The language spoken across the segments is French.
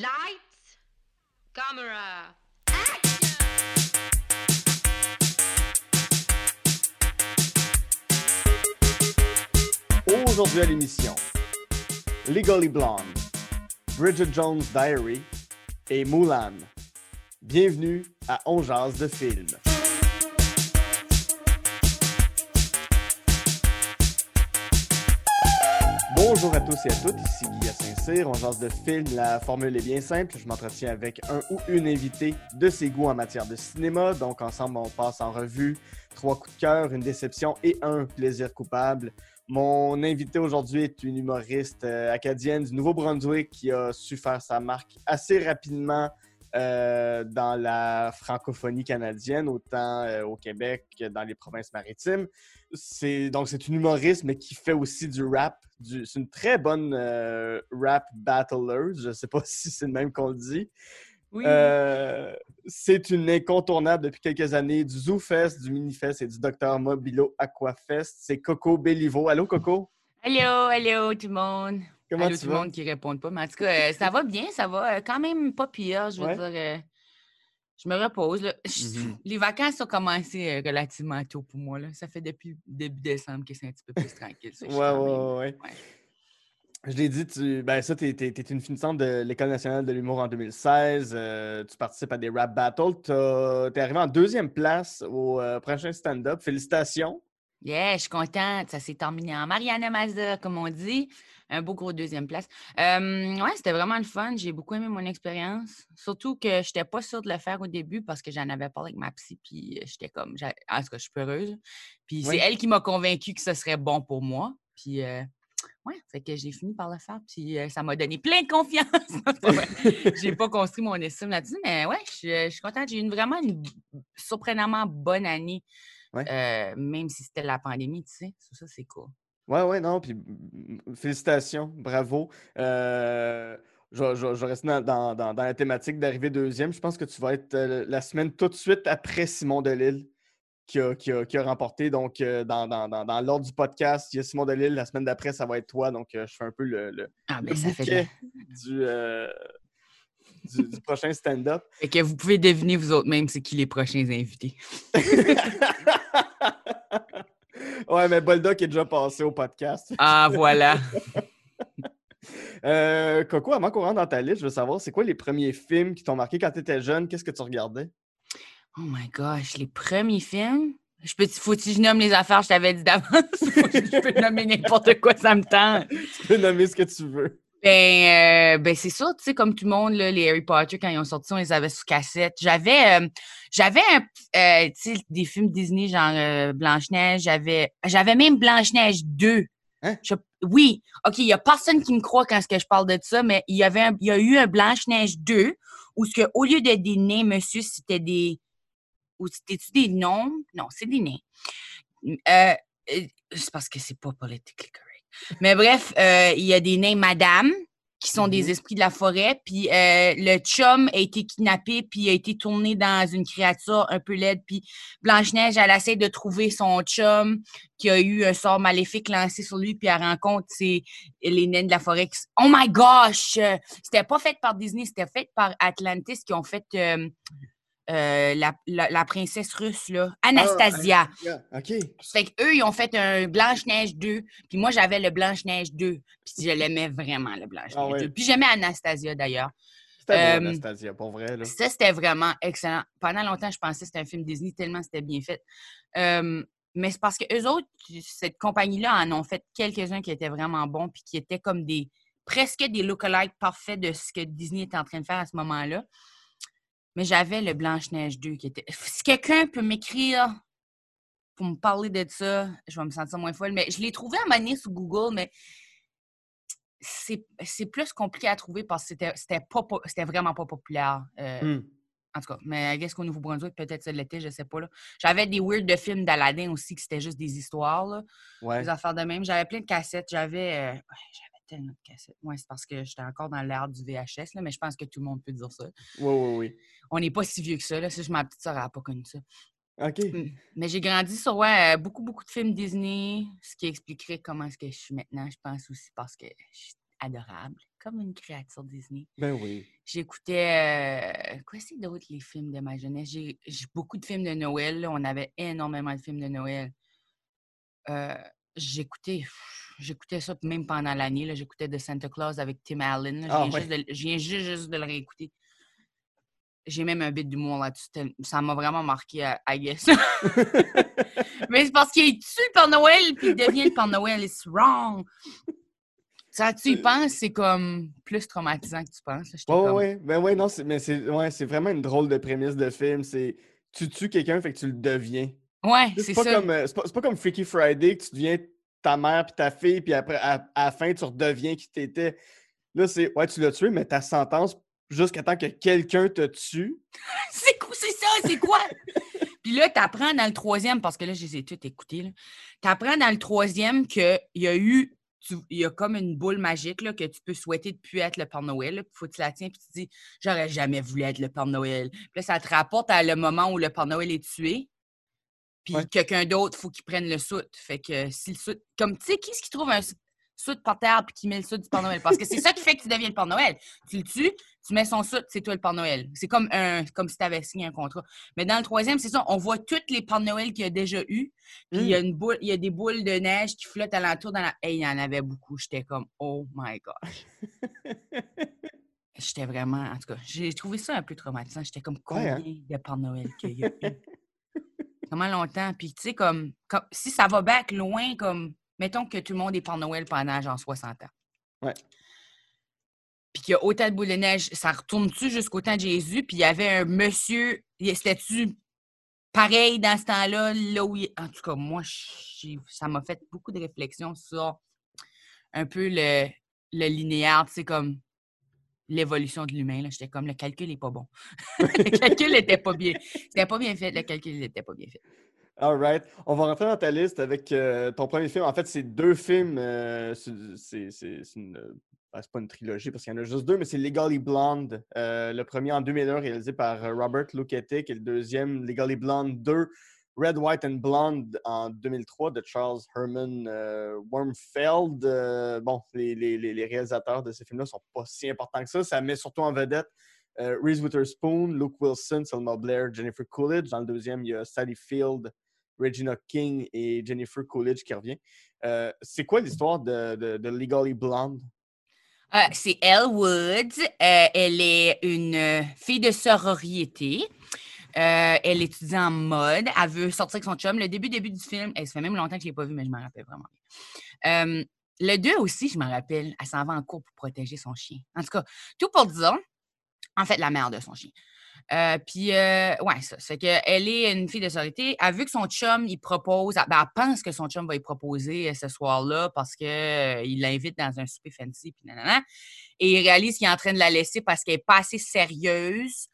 Lights, camera, Aujourd'hui à l'émission, Legally Blonde, Bridget Jones' Diary et Mulan. Bienvenue à On Jase de film. Bonjour à tous et à toutes, ici Guy Saint-Cyr. On jase de film, la formule est bien simple. Je m'entretiens avec un ou une invitée de ses goûts en matière de cinéma. Donc ensemble, on passe en revue trois coups de cœur, une déception et un plaisir coupable. Mon invité aujourd'hui est une humoriste euh, acadienne du Nouveau-Brunswick qui a su faire sa marque assez rapidement euh, dans la francophonie canadienne, autant euh, au Québec que dans les provinces maritimes. C'est donc c'est une humoriste mais qui fait aussi du rap. Du, c'est une très bonne euh, rap battler. Je sais pas si c'est le même qu'on le dit. Oui. Euh, c'est une incontournable depuis quelques années du ZooFest, du Minifest et du Dr Mobilo Aquafest. C'est Coco Bellivo. Allô, Coco? Allô, allô tout le monde. Comment allô tu tout le monde qui répond pas. Mais en tout cas, euh, ça va bien, ça va euh, quand même pas pire, je veux Ouais. dire. euh, je me repose. là. Mhm. Les vacances ont commencé relativement tôt pour moi. Là. Ça fait depuis début décembre que c'est un petit peu plus tranquille. ça, Ouais, ouais, ouais. Je l'ai dit, tu, ben ça, t'es, t'es- t'es une finissante de l'École nationale de l'humour en 2016. euh, tu participes à des rap battles. T'as- T'es arrivé en deuxième place au prochain stand-up. Félicitations. Yeah, je suis contente. Ça s'est terminé en Mariana Mazda, comme on dit. Un beau gros deuxième place. Euh, ouais, c'était vraiment le fun. J'ai beaucoup aimé mon expérience. Surtout que je n'étais pas sûre de le faire au début parce que j'en avais parlé avec ma psy. Puis euh, j'étais comme. En tout cas, je suis peu heureuse. Puis Oui. c'est elle qui m'a convaincue que ce serait bon pour moi. Puis. euh, Ouais, fait que j'ai fini par le faire, puis euh, ça m'a donné plein de confiance. J'ai pas construit mon estime là-dessus, mais ouais, je suis- je suis contente. J'ai eu une- vraiment une surprenamment bonne année, Ouais. euh, même si c'était la pandémie, tu sais. Ça, ça, c'est cool. Ouais, ouais, non, puis félicitations, bravo. Euh, je, vais- je je vais rester dans, dans- dans- dans la thématique d'arriver deuxième. Je pense que tu vas être la semaine tout de suite après Simon Delille qui a, qui a- qui a remporté. Donc, dans, dans- dans- dans l'ordre du podcast, il y a Simon Delille. La semaine d'après, ça va être toi. Donc, je fais un peu le, le- Ah, le ça fait, du, euh, du, du prochain stand-up. fait que vous pouvez deviner vous autres même c'est qui les prochains invités. ouais, mais Boldoc est déjà passé au podcast. Ah, voilà. Euh, Coco, avant qu'on rentre dans ta liste, je veux savoir, c'est quoi les premiers films qui t'ont marqué quand tu étais jeune? Qu'est-ce que tu regardais? Oh my gosh, les premiers films? Je peux, faut-tu que je nomme les affaires, je t'avais dit d'avance? Faut je peux nommer n'importe quoi, ça me tente. Tu peux nommer ce que tu veux. Ben, euh, ben c'est ça, tu sais, comme tout le monde, là, les Harry Potter, quand ils ont sorti, on les avait sous cassette. J'avais, euh, j'avais un, euh, tu sais, des films Disney, genre euh, Blanche-Neige, j'avais, j'avais même Blanche-Neige 2. Hein? Je- oui, OK, il n'y a personne qui me croit quand que je parle de ça, mais il y avait il y a eu un Blanche-Neige 2 où ce que, au lieu d'être des nains, monsieur, c'était des, ou c'était-tu des noms? Non, c'est des nains. Euh, euh, c'est parce que c'est pas politically correct. Mais bref, euh, il y a des nains madame qui sont Mhm. des esprits de la forêt, puis euh, le chum a été kidnappé, puis a été tourné dans une créature un peu laide, puis Blanche-Neige, elle essaie de trouver son chum qui a eu un sort maléfique lancé sur lui, puis elle rencontre c'est les nains de la forêt. qui Oh my gosh! C'était pas fait par Disney, c'était fait par Atlantis qui ont fait euh, euh, la, la- la princesse russe, là, Anastasia. Ah, OK. Fait qu'eux, ils ont fait un Blanche-Neige 2, puis moi, j'avais le Blanche-Neige 2, puis je l'aimais vraiment, le Blanche-Neige Ah ouais. 2. Puis j'aimais Anastasia, d'ailleurs. C'était Euh, Anastasia, pour vrai. Là. Ça, c'était vraiment excellent. Pendant longtemps, je pensais que c'était un film Disney, tellement c'était bien fait. Euh, mais c'est parce que eux autres, cette compagnie-là, en ont fait quelques-uns qui étaient vraiment bons, puis qui étaient comme des presque des look-alike parfaits de ce que Disney était en train de faire à ce moment-là. Mais j'avais le Blanche-Neige 2 qui était. Si quelqu'un peut m'écrire pour me parler de ça, je vais me sentir moins folle. Mais je l'ai trouvé à donné sur Google, mais c'est plus compliqué à trouver parce que c'était- pas c'était vraiment pas populaire. euh, Hmm. en tout cas, mais I guess qu'au Nouveau-Brunswick, peut-être ça l'était, je sais pas. J'avais des weird de films d'Aladin aussi, que c'était juste des histoires, là, Ouais. des affaires de même. J'avais plein de cassettes. J'avais euh, tellement de cassettes. Ouais, c'est parce que j'étais encore dans l'ère du VHS, là, mais je pense que tout le monde peut dire ça. Oui, oui, oui. On n'est pas si vieux que ça. Là. Si je ma petite soeur n'a pas connu ça. OK. Mm. Mais j'ai grandi sur ouais, euh, beaucoup, beaucoup de films Disney, ce qui expliquerait comment est-ce que je suis maintenant, je pense aussi, parce que je- adorable, comme une créature Disney. Ben oui. J'écoutais. euh, quoi c'est d'autre, les films de ma jeunesse? J'ai j'ai beaucoup de films de Noël. là. On avait énormément de films de Noël. Euh, J'écoutais. J'écoutais ça même pendant l'année. J'écoutais The Santa Claus avec Tim Allen. Je Ah, viens, ouais. juste, de, le- je viens juste, juste de le réécouter. J'ai même un bit d'humour là-dessus. Ça m'a vraiment marqué, I- I guess. Mais c'est parce qu'il tue le Père Noël puis il devient le Père Noël. It's wrong. Ça, tu y penses, c'est comme plus traumatisant que tu penses. comme, ouais. Ben ouais, non, c'est- mais c'est ouais, vraiment une drôle de prémisse de film. C'est tu tues quelqu'un, fait que tu le deviens. Ouais, C'est pas, ça. comme, euh, c'est pas, c'est pas comme Freaky Friday que tu deviens ta mère puis ta fille, puis après, à, à la fin, tu redeviens qui t'étais. Là, c'est ouais, tu l'as tué, mais ta sentence, jusqu'à temps que quelqu'un te tue. C'est quoi, c'est ça, c'est quoi? Puis là, t'apprends dans le troisième, parce que là, je les ai toutes écoutées, là. T'apprends dans le troisième qu'il y a eu, il y a comme une boule magique, là, que tu peux souhaiter de plus être le Père Noël. là, puis faut que tu la tiens, puis tu dis, j'aurais jamais voulu être le Père Noël. Puis là, ça te rapporte à le moment où le Père Noël est tué. Puis Ouais. quelqu'un d'autre, faut qu'il prenne le soute. Fait que si le soute. Comme, tu sais, qui est-ce qui trouve un soute par terre puis qui met le soute du Père Noël? Parce que c'est ça qui fait que tu deviens le Père Noël. Tu le tues, tu mets son soute, c'est toi le Père Noël. C'est comme, un, comme si tu avais signé un contrat. Mais dans le troisième, c'est ça, on voit toutes les Pères Noël qu'il y a déjà eu. Puis il y a une boule, il y a des boules de neige qui flottent alentour dans la. Hey, il y en avait beaucoup. J'étais comme, oh my gosh. J'étais vraiment. En tout cas, j'ai trouvé ça un peu traumatisant. J'étais comme, Ouais, combien hein? de Pères Noël qu'il y a eu? Comment longtemps? Puis, tu sais, comme, comme- si ça va back loin, comme, mettons que tout le monde est Père Noël pendant genre 60 ans. Ouais. Puis qu'il y a autant de boules de neige, ça retourne-tu jusqu'au temps de Jésus? Puis il y avait un monsieur, il- c'était-tu pareil dans ce temps-là, là où il- En tout cas, moi, ça m'a fait beaucoup de réflexions sur un peu le, le linéaire, tu sais, comme l'évolution de l'humain. J'étais comme, le calcul n'est pas bon. le calcul n'était pas bien. C'était pas bien fait, le calcul n'était pas bien fait. All right. On va rentrer dans ta liste avec euh, ton premier film. En fait, c'est deux films. euh, c'est une. euh, c'est pas une trilogie parce qu'il y en a juste deux, mais c'est Legally Blonde. euh, le premier en 2001, réalisé par Robert Luketic, et le deuxième, Legally Blonde 2, Red, White and Blonde en 2003 de Charles Herman euh, Wormfeld. Euh, bon, les, réalisateurs de ces films-là sont pas si importants que ça. Ça met surtout en vedette euh, Reese Witherspoon, Luke Wilson, Selma Blair, Jennifer Coolidge. Dans le deuxième, il y a Sally Field, Regina King et Jennifer Coolidge qui revient. C'est quoi l'histoire de, Legally Blonde? C'est Elle Woods. Elle est une fille de sororité. Euh, elle étudie en mode. Elle veut sortir avec son chum. Le début, début du film, elle, ça fait même longtemps que je ne l'ai pas vu, mais je m'en rappelle vraiment bien. Euh, le 2 aussi, je m'en rappelle, elle s'en va en cours pour protéger son chien. En tout cas, tout pour dire, en fait, la mère de son chien. Euh, puis, euh, ouais, ça. Fait qu'elle est une fille de sororité. Elle a vu que son chum, il propose, elle, ben, elle pense que son chum va y proposer ce soir-là parce qu'il l'invite dans un souper fancy, puis nanana. Et il réalise qu'il est en train de la laisser parce qu'elle n'est pas assez sérieuse,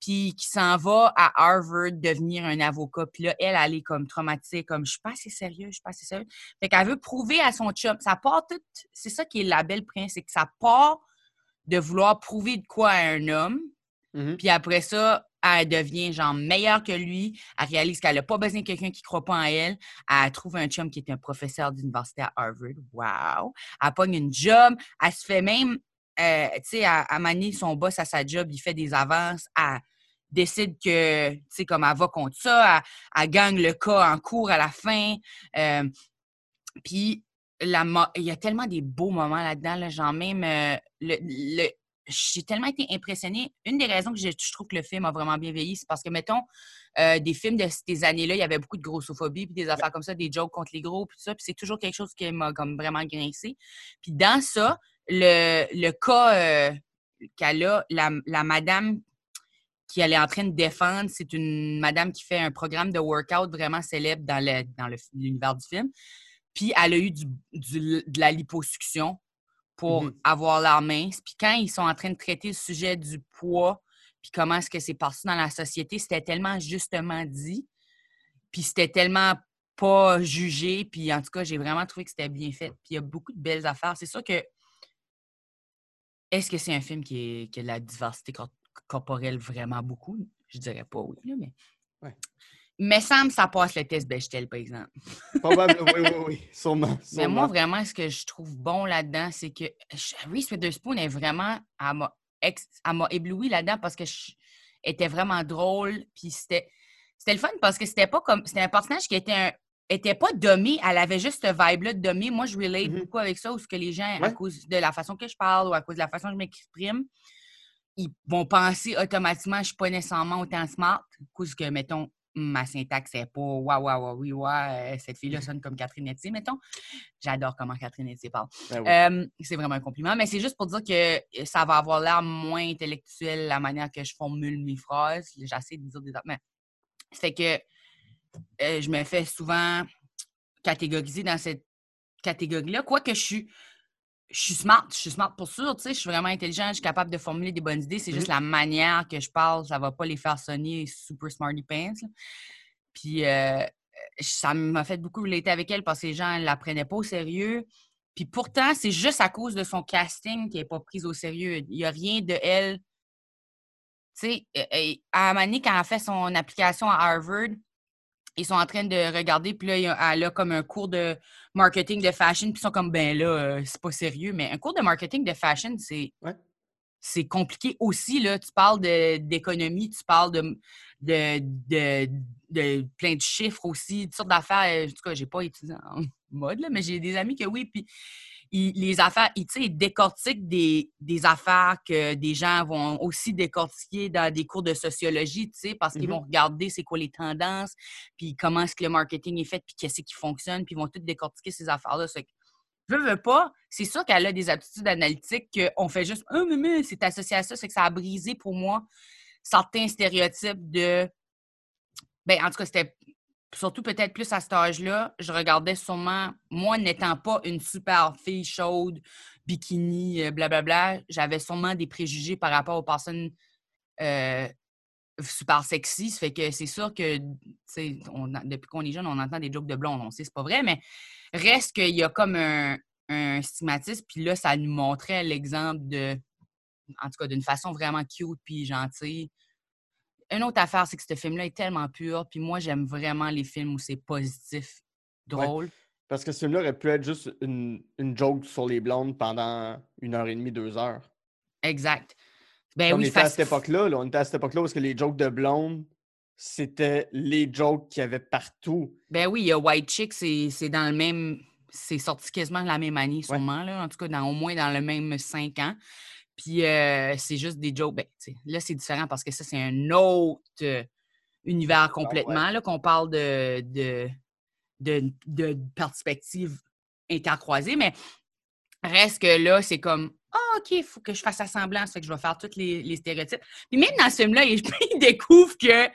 puis qu'il s'en va à Harvard devenir un avocat. Puis là, elle, elle est comme traumatisée, comme je suis pas assez sérieuse, je suis pas assez sérieuse. Fait qu'elle veut prouver à son chum. Ça part tout. C'est ça qui est la belle prince, c'est que ça part de vouloir prouver de quoi à un homme. Mhm. Puis après ça, elle devient genre meilleure que lui. Elle réalise qu'elle n'a pas besoin de quelqu'un qui ne croit pas en elle. Elle trouve un chum qui est un professeur d'université à Harvard. Wow! Elle pogne une job. Elle se fait même, euh, à, à manier son boss à sa job, il fait des avances. Elle décide que, tu sais, comme elle va contre ça, elle, gagne le cas en cours à la fin. Euh, puis il y a tellement des beaux moments là-dedans, là, genre même euh, le, j'ai tellement été impressionnée. Une des raisons que je, trouve que le film a vraiment bien vieilli, c'est parce que, mettons, des films de ces années-là, il y avait beaucoup de grossophobie, puis des affaires comme ça, des jokes contre les gros, puis ça, puis c'est toujours quelque chose qui m'a comme vraiment grincé. Puis dans ça, le, le cas euh, qu'elle a, la, la madame qui elle est en train de défendre, c'est une madame qui fait un programme de workout vraiment célèbre dans le- dans le- l'univers du film. Puis elle a eu du, du- de la liposuction pour Mhm. avoir l'air mince. Puis quand ils sont en train de traiter le sujet du poids, puis comment est-ce que c'est parti dans la société, c'était tellement justement dit, puis c'était tellement pas jugé, puis en tout cas, j'ai vraiment trouvé que c'était bien fait. Puis il y a beaucoup de belles affaires. C'est sûr que est-ce que c'est un film qui, est, qui a de la diversité cor- corporelle vraiment beaucoup? Je dirais pas oui, là, mais Ouais. Mais semble ça passe le test Bechtel, par exemple. Probablement, oui, oui, oui, sûrement. Mais moi, vraiment, ce que je trouve bon là-dedans, c'est que Reese Witherspoon est vraiment. Elle m'a ex- ébloui là-dedans parce que je- elle était vraiment drôle. Puis c'était c'était le fun parce que c'était pas comme. C'était un personnage qui était un- était pas dommé, elle avait juste ce vibe-là de dommé. Moi, je relate Mhm. beaucoup avec ça, où ce que les gens, à cause de la façon que je parle ou à cause de la façon que je m'exprime, ils vont penser automatiquement je suis pas nécessairement autant smart, à cause que, mettons, ma syntaxe n'est pas waouh, waouh, waouh, oui, ouais, cette fille-là sonne comme Catherine Etier, mettons. J'adore comment Catherine Etier parle. Ben oui. Euh, c'est vraiment un compliment, mais c'est juste pour dire que ça va avoir l'air moins intellectuel la manière que je formule mes phrases. J'essaie de dire des mais fait que euh, je me fais souvent catégoriser dans cette catégorie-là. Quoique je suis, je suis smart, je suis smart pour sûr, tu sais, je suis vraiment intelligente, je suis capable de formuler des bonnes idées. C'est juste la manière que je parle, ça va pas les faire sonner super smarty pants. là. Puis euh, ça m'a fait beaucoup relater avec elle parce que les gens ne la prenaient pas au sérieux. Puis pourtant, c'est juste à cause de son casting qu'elle n'est pas prise au sérieux. Il n'y a rien de elle. Tu sais, à un moment donné, quand elle a fait son application à Harvard, ils sont en train de regarder, puis là, elle a comme un cours de marketing de fashion, puis ils sont comme, ben là, euh, c'est pas sérieux. Mais un cours de marketing de fashion, c'est Ouais. c'est compliqué aussi. Là. Tu parles d'économie, tu parles de, de, de, de plein de chiffres aussi, toutes sortes d'affaires. En tout cas, j'ai pas étudié en mode, là, mais j'ai des amis que oui. Puis les affaires, sais, ils décortiquent des, des affaires que des gens vont aussi décortiquer dans des cours de sociologie, tu sais, parce qu'ils Mhm. vont regarder c'est quoi les tendances, puis comment est-ce que le marketing est fait, puis qu'est-ce qui fonctionne, puis ils vont tout décortiquer ces affaires-là. Veux, veux pas, c'est sûr qu'elle a des aptitudes analytiques qu'on fait juste « Ah, mais, mais c'est associé à ça », c'est que ça a brisé pour moi certains stéréotypes de... Ben, en tout cas, c'était surtout peut-être plus à cet âge-là, je regardais sûrement, moi n'étant pas une super fille chaude, bikini, euh, blablabla, j'avais sûrement des préjugés par rapport aux personnes euh, super sexy. Ça fait que c'est sûr que, on depuis qu'on est jeune, on entend des jokes de blondes. On sait c'est pas vrai, mais reste qu'il y a comme un, un stigmatisme. Puis là, ça nous montrait l'exemple de, en tout cas, d'une façon vraiment cute puis gentille. Une autre affaire, c'est que ce film-là est tellement pur. Puis moi, j'aime vraiment les films où c'est positif, drôle. Parce que ce film-là aurait pu être juste une, une joke sur les blondes pendant une heure et demie, deux heures. Exact. Ben on oui, était à cette époque-là, là, on était à cette époque-là parce que les jokes de blondes, c'était les jokes qu'il y avait partout. Ben oui, il y a White Chick, c'est c'est dans le même. C'est sorti quasiment la même année, sûrement, là. En tout cas, dans, au moins dans le même cinq ans. Puis euh, c'est juste des jokes. Ben, là, c'est différent parce que ça, c'est un autre euh, univers complètement, là, qu'on parle de, de, de, de perspectives intercroisées. Mais reste que là, c'est comme. Ah, OK, il faut que je fasse semblant, ça fait que je vais faire tous les, les stéréotypes. Puis même dans ce film-là, il, il découvre que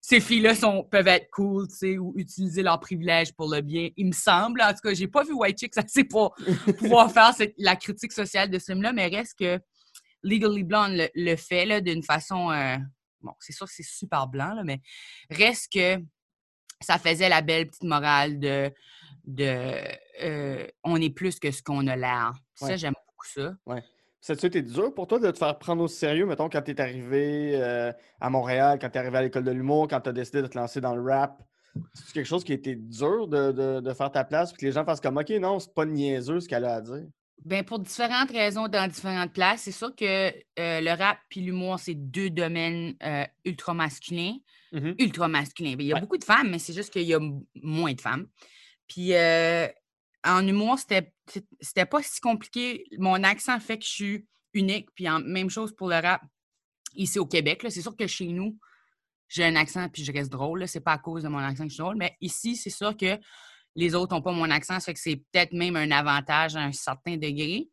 ces filles-là sont, peuvent être cool, tu sais, ou utiliser leurs privilèges pour le bien. Il me semble, en tout cas, j'ai pas vu White Chicks assez pour pouvoir faire cette- la critique sociale de ce film-là, mais reste que Legally Blonde le, le fait d'une façon. euh, bon, c'est sûr que c'est super blanc, là, mais reste que ça faisait la belle petite morale de. de euh, on est plus que ce qu'on a l'air. Ça, Ouais. j'aime beaucoup ça. Ça a été dur pour toi de te faire prendre au sérieux, mettons, quand tu es arrivé euh, à Montréal, quand tu es arrivé à l'école de l'humour, quand tu as décidé de te lancer dans le rap? C'est quelque chose qui a été dur de, de- de faire ta place, puis que les gens fassent comme OK, non, c'est pas niaiseux ce qu'elle a à dire? Ben, pour différentes raisons dans différentes places. C'est sûr que euh, le rap puis l'humour, c'est deux domaines euh, ultra masculins. Mhm. Ultra masculins. Ben, Il y a Ouais. beaucoup de femmes, mais c'est juste qu'il y a moins de femmes. Puis euh, en humour, c'était pas si compliqué. Mon accent fait que je suis unique. Puis en, même chose pour le rap ici au Québec. C'est sûr que chez nous, j'ai un accent puis je reste drôle. C'est pas à cause de mon accent que je suis drôle. Mais ici, c'est sûr que les autres n'ont pas mon accent. Ça fait que c'est peut-être même un avantage à un certain degré.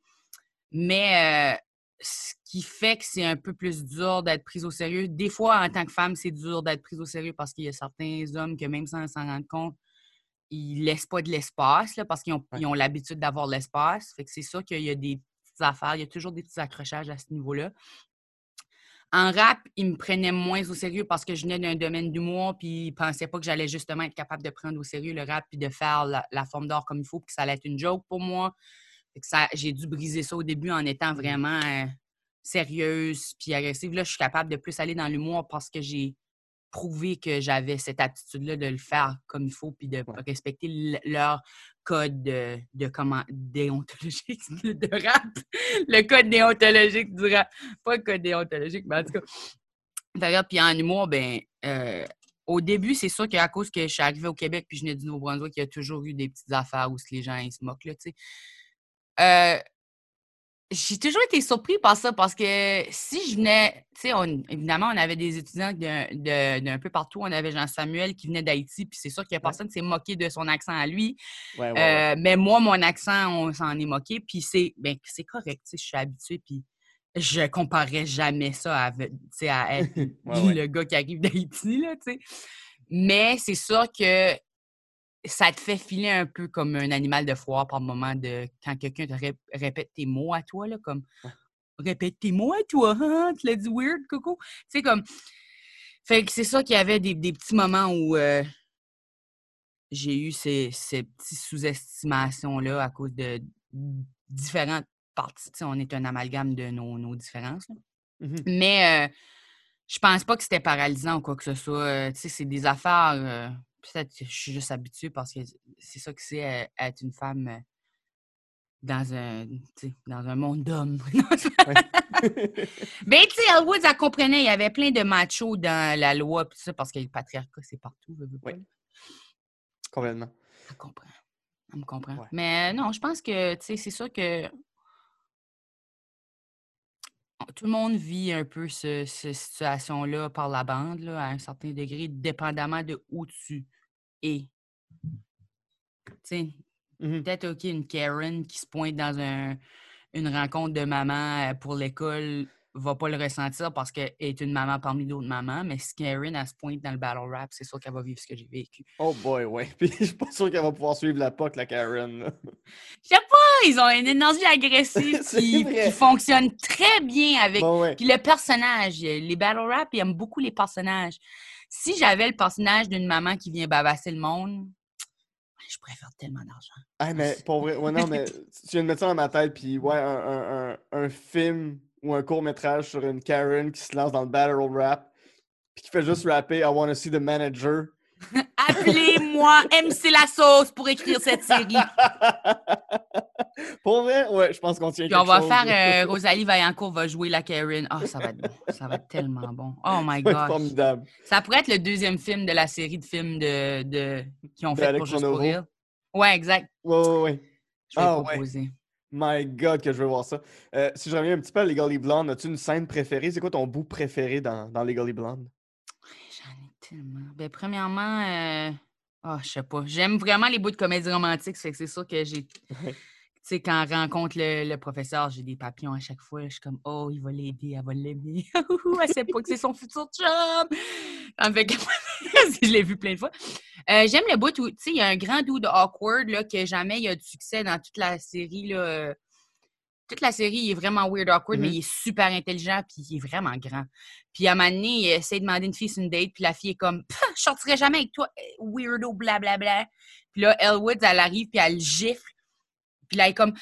Mais euh, ce qui fait que c'est un peu plus dur d'être prise au sérieux. Des fois, en tant que femme, c'est dur d'être prise au sérieux parce qu'il y a certains hommes que même sans s'en rendre compte, ils laissent pas de l'espace là, parce qu'ils ont, Ouais. l'habitude d'avoir de l'espace. Fait que c'est sûr qu'il y a des petites affaires, il y a toujours des petits accrochages à ce niveau-là. En rap, ils me prenaient moins au sérieux parce que je venais d'un domaine d'humour, puis ils pensaient pas que j'allais justement être capable de prendre au sérieux le rap puis de faire la, la forme d'art comme il faut, puis que ça allait être une joke pour moi. Fait que ça, j'ai dû briser ça au début en étant vraiment euh, sérieuse puis agressive. Là, je suis capable de plus aller dans l'humour parce que j'ai prouver que j'avais cette aptitude-là de le faire comme il faut, puis de respecter leur code de, de comment déontologique de rap. Le code déontologique du rap. Pas le code déontologique, mais en tout cas. D'ailleurs, puis en humour, ben, euh, au début, c'est sûr qu'à cause que je suis arrivée au Québec puis je venais du Nouveau-Brunswick, il y a toujours eu des petites affaires où les gens ils se moquent, là, tu sais. Euh, j'ai toujours été surpris par ça parce que si je venais, tu sais, évidemment, on avait des étudiants d'un peu partout. On avait Jean-Samuel qui venait d'Haïti, puis c'est sûr qu'il y a personne qui s'est moqué de son accent à lui. Euh, mais moi, mon accent, on s'en est moqué, puis c'est ben, correct, tu sais, je suis habituée, puis je comparerais jamais ça à, à être le gars qui arrive d'Haïti, là, tu sais. Mais c'est sûr que ça te fait filer un peu comme un animal de foire par moment de quand quelqu'un te répète tes mots à toi, là, comme répète tes mots à toi, hein? tu l'as dit weird, coco. Tu sais, comme. Fait que c'est ça qu'il y avait des, petits moments où euh, j'ai eu ces, ces petites sous-estimations-là à cause de différentes parties. on est un amalgame de nos, différences. Mmh Mais euh, je pense pas que c'était paralysant ou quoi que ce soit. Euh, tu sais, c'est des affaires peut-être que je suis juste habituée parce que c'est ça que c'est être une femme dans un, dans un monde d'hommes. Mais tu sais, Elwood, elle comprenait, il y avait plein de machos dans la loi, ça, parce que le patriarcat, c'est partout. Oui. Complètement. Elle comprend. Elle me comprend. Mais non, je pense que, tu sais, c'est sûr que tout le monde vit un peu cette situation-là par la bande, là, à un certain degré, dépendamment de où tu es. Tu sais, mmh peut-être, OK, une Karen qui se pointe dans un, une rencontre de maman euh, pour l'école va pas le ressentir parce qu'elle est une maman parmi d'autres mamans, mais si Karen, elle se pointe dans le battle rap, c'est sûr qu'elle va vivre ce que j'ai vécu. Oh boy, ouais. Puis je suis pas sûr qu'elle va pouvoir suivre la POC, la Karen. Je sais pas, ils ont une énergie agressive qui, fonctionne très bien avec Puis le personnage. Les battle rap, ils aiment beaucoup les personnages. Si j'avais le personnage d'une maman qui vient babasser le monde, je pourrais faire tellement d'argent. Ah, mais pour vrai, ouais, non, mais tu viens de mettre ça dans ma tête, puis ouais, un, un, un, un film ou un court-métrage sur une Karen qui se lance dans le battle rap puis qui fait juste rapper I wanna see the manager. Appelez-moi MC La Sauce pour écrire cette série. pour vrai, ouais, je pense qu'on tient Puis on va faire euh, Rosalie Vaillancourt va jouer la Karen. Oh, ça va être bon. Ça va être tellement bon. Oh my god. Formidable. Ça pourrait être le deuxième film de la série de films de, de... qui ont fait pour Juste pour rire. Ouais, exact. Ouais, ouais, ouais. Je vais ah, proposer. My God, que je veux voir ça. Euh, si je reviens un petit peu à Legally Blonde, as-tu une scène préférée? C'est quoi ton bout préféré dans, dans Legally Blonde? J'en ai tellement. Ben, premièrement, euh... oh, je sais pas. J'aime vraiment les bouts de comédie romantique, fait que c'est sûr que j'ai. Tu sais, quand on rencontre le, professeur, j'ai des papillons à chaque fois. Je suis comme, oh, il va l'aider, elle va l'aimer. elle sait pas que c'est son futur chum. En fait, je l'ai vu plein de fois. Euh, j'aime le bout où, tu sais, il y a un grand dude awkward, là, que jamais il y a de succès dans toute la série, là. Toute la série, il est vraiment weird awkward, mais mm-hmm. il est super intelligent, puis il est vraiment grand. Puis à un moment donné, il essaie de demander une fille sur une date, puis la fille est comme, je sortirai jamais avec toi, weirdo, blablabla. Bla, bla. Puis là, Elwood, elle arrive, puis elle gifle puis là, elle est comme.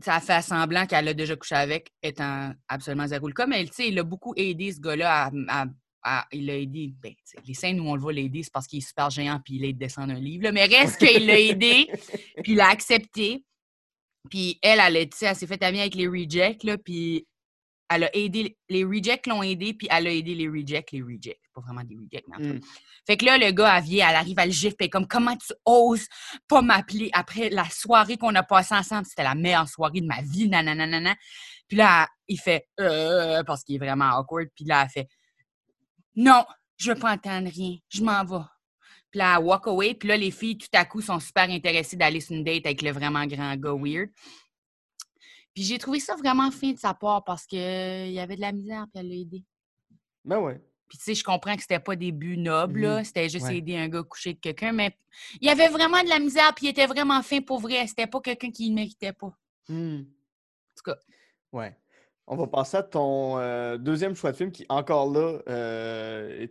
Ça fait semblant qu'elle a déjà couché avec, étant absolument zéro le cas. Mais sais, il a beaucoup aidé ce gars-là à, il l'a aidé. Ben, les scènes où on le voit l'aider, c'est parce qu'il est super géant puis il aide descendre un livre. Mais reste qu'il l'a aidé, puis il l'a accepté. Puis elle, elle, elle, elle s'est fait amie avec les rejects, là, puis elle a aidé, les rejects l'ont aidé, puis elle a aidé les rejects, les rejects. Pas vraiment des rejects, mais en mm. Fait que là, le gars, elle vient, elle arrive à le gifler, comme, comment tu oses pas m'appeler après la soirée qu'on a passée ensemble? C'était la meilleure soirée de ma vie, nanana. Puis là, il fait, euh, parce qu'il est vraiment awkward. Puis là, elle fait, non, je veux pas entendre rien, je m'en vais. Puis là, elle walk away. Puis là, les filles, tout à coup, sont super intéressées d'aller sur une date avec le vraiment grand gars weird. Puis j'ai trouvé ça vraiment fin de sa part parce qu'il y avait de la misère, puis elle l'a aidé. Ben ouais. Puis tu sais, je comprends que c'était pas des buts nobles. Mmh c'était juste aider un gars couché de quelqu'un, mais il y avait vraiment de la misère, puis il était vraiment fin pour vrai. C'était pas quelqu'un qui ne méritait pas. Mmh. En tout cas. Ouais. On va passer à ton euh, deuxième choix de film qui, encore là, euh,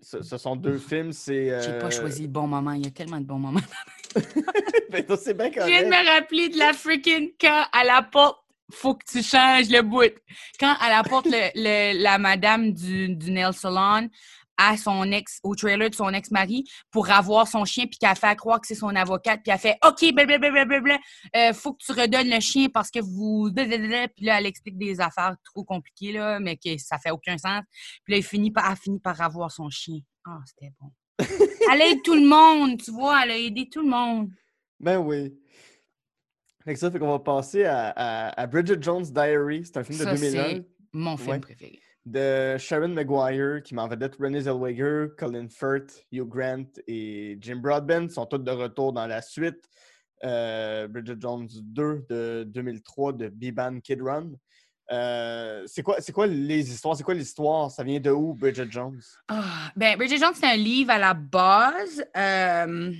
ce, sont deux films. C'est. J'ai pas choisi le bon moment. Il y a tellement de bons moments. ben, c'est bien Je viens de me rappeler de la freaking quand à la porte, faut que tu changes le bout. Quand à la porte, le, la madame du, du nail salon, à son ex, au trailer de son ex-mari pour avoir son chien, puis qu'elle fait croire que c'est son avocate, puis elle fait OK, blablabla, euh, faut que tu redonnes le chien parce que vous. Puis là, elle explique des affaires trop compliquées, là, mais que ça fait aucun sens. Puis là, elle finit par, elle finit par avoir son chien. Ah, c'était bon. elle aide tout le monde, tu vois, elle a aidé tout le monde. Ben oui. Fait que ça fait qu'on va passer à, à, Bridget Jones' Diary. C'est un film de 2001. Mon film préféré de Sharon Maguire, qui m'en vedette Renée Zellweger, Colin Firth, Hugh Grant et Jim Broadbent sont tous de retour dans la suite. Euh, Bridget Jones 2 de 2003 de B-Ban Kid Run. Euh, c'est quoi, quoi les histoires? C'est quoi l'histoire? Ça vient de où, Bridget Jones? Ah, ben, Bridget Jones, c'est un livre à la base. Euh,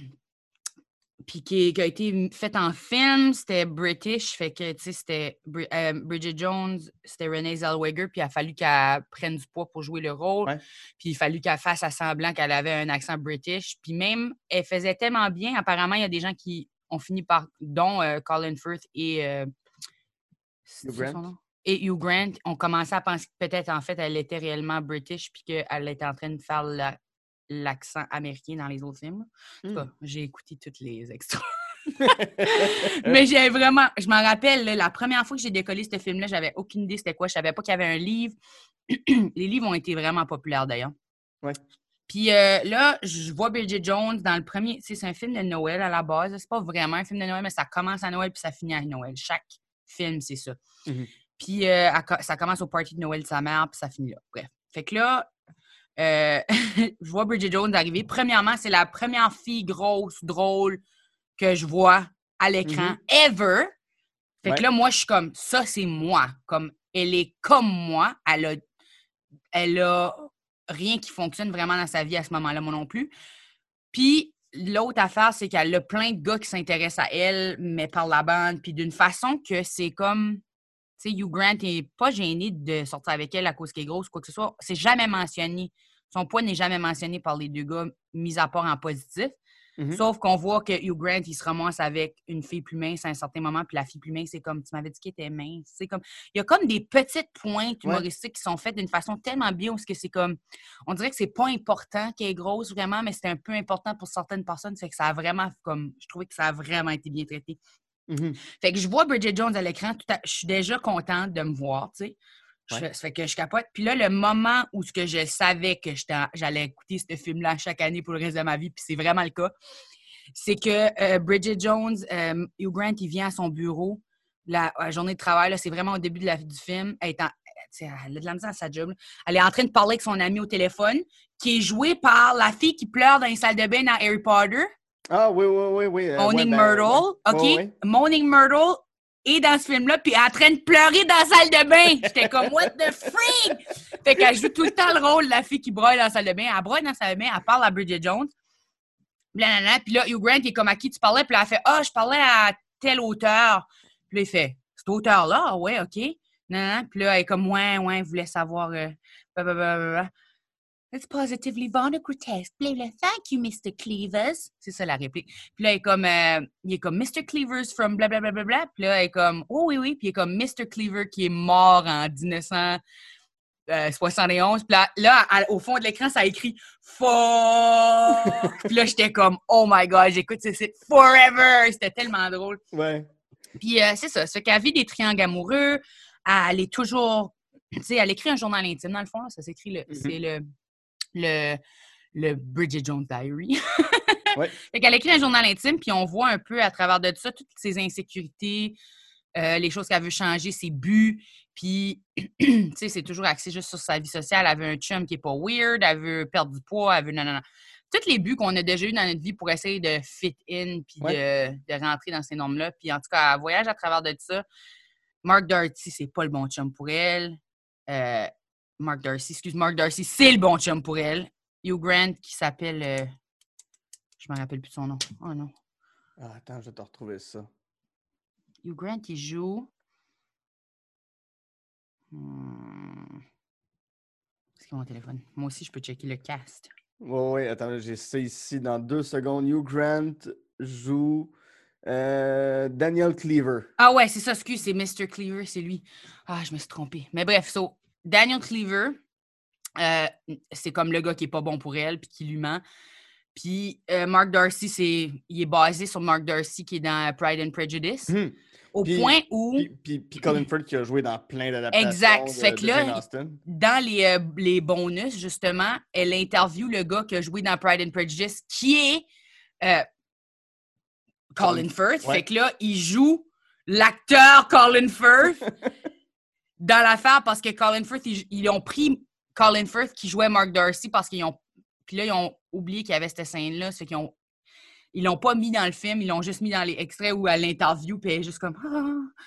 puis qui, a été fait en film, c'était British, fait que, tu sais, c'était euh, Bridget Jones, c'était Renée Zellweger, puis il a fallu qu'elle prenne du poids pour jouer le rôle, puis il a fallu qu'elle fasse à semblant qu'elle avait un accent british, puis même, elle faisait tellement bien, apparemment, il y a des gens qui ont fini par, dont euh, Colin Firth et... Euh, Hugh Grant. Et Hugh Grant ont commencé à penser que peut-être, en fait, elle était réellement british, puis qu'elle était en train de faire la l'accent américain dans les autres films. Mmh. j'ai écouté toutes les extras. Mais j'ai vraiment, je m'en rappelle, la première fois que j'ai décollé ce film-là, j'avais aucune idée c'était quoi. Je savais pas qu'il y avait un livre. les livres ont été vraiment populaires d'ailleurs. Ouais. Puis euh, là, je vois Bridget Jones dans le premier. C'est un film de Noël à la base. C'est pas vraiment un film de Noël, mais ça commence à Noël puis ça finit à Noël. Chaque film, c'est ça. Mmh puis euh, ça commence au party de Noël de sa mère, puis ça finit là. Bref. Fait que là, euh, je vois Bridget Jones arriver. Premièrement, c'est la première fille grosse, drôle que je vois à l'écran mm-hmm. ever. Fait que là, moi, je suis comme, ça, c'est moi. Comme, elle est comme moi. Elle a, elle a rien qui fonctionne vraiment dans sa vie à ce moment-là, moi non plus. Puis, l'autre affaire, c'est qu'elle a plein de gars qui s'intéressent à elle, mais par la bande, puis d'une façon que c'est comme sais, Hugh Grant n'est pas gêné de sortir avec elle à cause qu'elle est grosse, quoi que ce soit. C'est jamais mentionné. Son poids n'est jamais mentionné par les deux gars, mis à part en positif. Mm-hmm. Sauf qu'on voit que Hugh Grant, il se ramasse avec une fille plus mince à un certain moment, puis la fille plus mince, c'est comme, tu m'avais dit qu'elle était mince. C'est comme, il y a comme des petites pointes humoristiques qui sont faites d'une façon tellement bien, parce que c'est comme, on dirait que c'est pas important qu'elle est grosse vraiment, mais c'est un peu important pour certaines personnes, fait que ça a vraiment, comme, je trouvais que ça a vraiment été bien traité. Mmh fait que je vois Bridget Jones à l'écran, je suis déjà contente de me voir, tu sais. Ça fait que je capote. Puis là, le moment où ce que je savais que j'allais écouter ce film-là chaque année pour le reste de ma vie, puis c'est vraiment le cas, c'est que euh, Bridget Jones, euh, Hugh Grant, il vient à son bureau, la, journée de travail, c'est vraiment au début de la, du film. Elle, est en, elle a de la misère à sa job. Elle est en train de parler avec son ami au téléphone, qui est jouée par la fille qui pleure dans une salle de bain dans Harry Potter. Ah oui, oui, oui, oui. Euh, Moaning ben, Myrtle, OK? Moaning Myrtle est dans ce film-là, puis en train de pleurer dans la salle de bain. J'étais comme, what the freak? Fait qu'elle joue tout le temps le rôle de la fille qui broye dans la salle de bain. Elle broye dans la salle de bain, elle parle à Bridget Jones. Puis là, Hugh Grant, il est comme, à qui tu parlais? Puis là, elle fait, ah, oh, je parlais à tel auteur. Puis là, il fait, cet auteur-là? Ah ouais, OK. Non, Puis là, elle est comme, ouais, ouais, il voulait savoir. Euh, It's positively born a grotesque. Thank you, Mr. Cleavers. C'est ça la réplique. Puis là, il est comme, euh, il est comme Mr. Cleavers from bla bla bla bla. Puis là, il est comme, oh oui, oui. Puis il est comme Mr. Cleaver qui est mort en 1971. Puis là, là au fond de l'écran, ça écrit Fuck! Puis là, j'étais comme, oh my god, j'écoute c'est Forever! C'était tellement drôle. Ouais. Puis euh, c'est ça. Ce qu'elle vit des triangles amoureux. Elle est toujours. Tu sais, elle écrit un journal intime, dans le fond. ça s'écrit le. Mm-hmm. C'est le le, le Bridget Jones Diary. ouais. Fait qu'elle écrit un journal intime, puis on voit un peu à travers de ça toutes ses insécurités, euh, les choses qu'elle veut changer, ses buts. Puis, tu sais, c'est toujours axé juste sur sa vie sociale. Elle veut un chum qui est pas weird, elle veut perdre du poids, elle veut non, non, non. Tous les buts qu'on a déjà eu dans notre vie pour essayer de fit in puis de, de, rentrer dans ces normes-là. Puis en tout cas, elle voyage à travers de ça. Mark Darty, c'est pas le bon chum pour elle. Euh, Mark Darcy, excuse Mark Darcy, c'est le bon chum pour elle. Hugh Grant qui s'appelle. Euh, je me rappelle plus de son nom. Oh non. Ah, attends, je vais te retrouver ça. Hugh Grant, il joue. Hmm. C'est mon téléphone? Moi aussi, je peux checker le cast. Oui, oui, attends, j'ai ça ici dans deux secondes. Hugh Grant joue euh, Daniel Cleaver. Ah ouais, c'est ça, excuse, c'est Mr. Cleaver, c'est lui. Ah, je me suis trompée. Mais bref, so, Daniel Cleaver, Euh, c'est comme le gars qui est pas bon pour elle, puis qui lui ment. Puis euh, Mark Darcy, c'est, il est basé sur Mark Darcy qui est dans Pride and Prejudice. Mhm. Au Puis- point où, Puis, puis, puis Colin Firth qui a joué dans plein d'adaptations. Exact. de- Fait que là, dans les, euh, les bonus, justement, elle interview le gars qui a joué dans Pride and Prejudice, qui est euh, Colin Colin- Firth. ouais. Fait que là, il joue l'acteur Colin Firth dans l'affaire parce que Colin Firth, ils, ont pris Colin Firth qui jouait Mark Darcy parce qu'ils ont. Puis là, ils ont oublié qu'il y avait cette scène-là. Fait qu'ils ont. Ils l'ont pas mis dans le film, ils l'ont juste mis dans les extraits ou à l'interview, puis juste comme. Ah.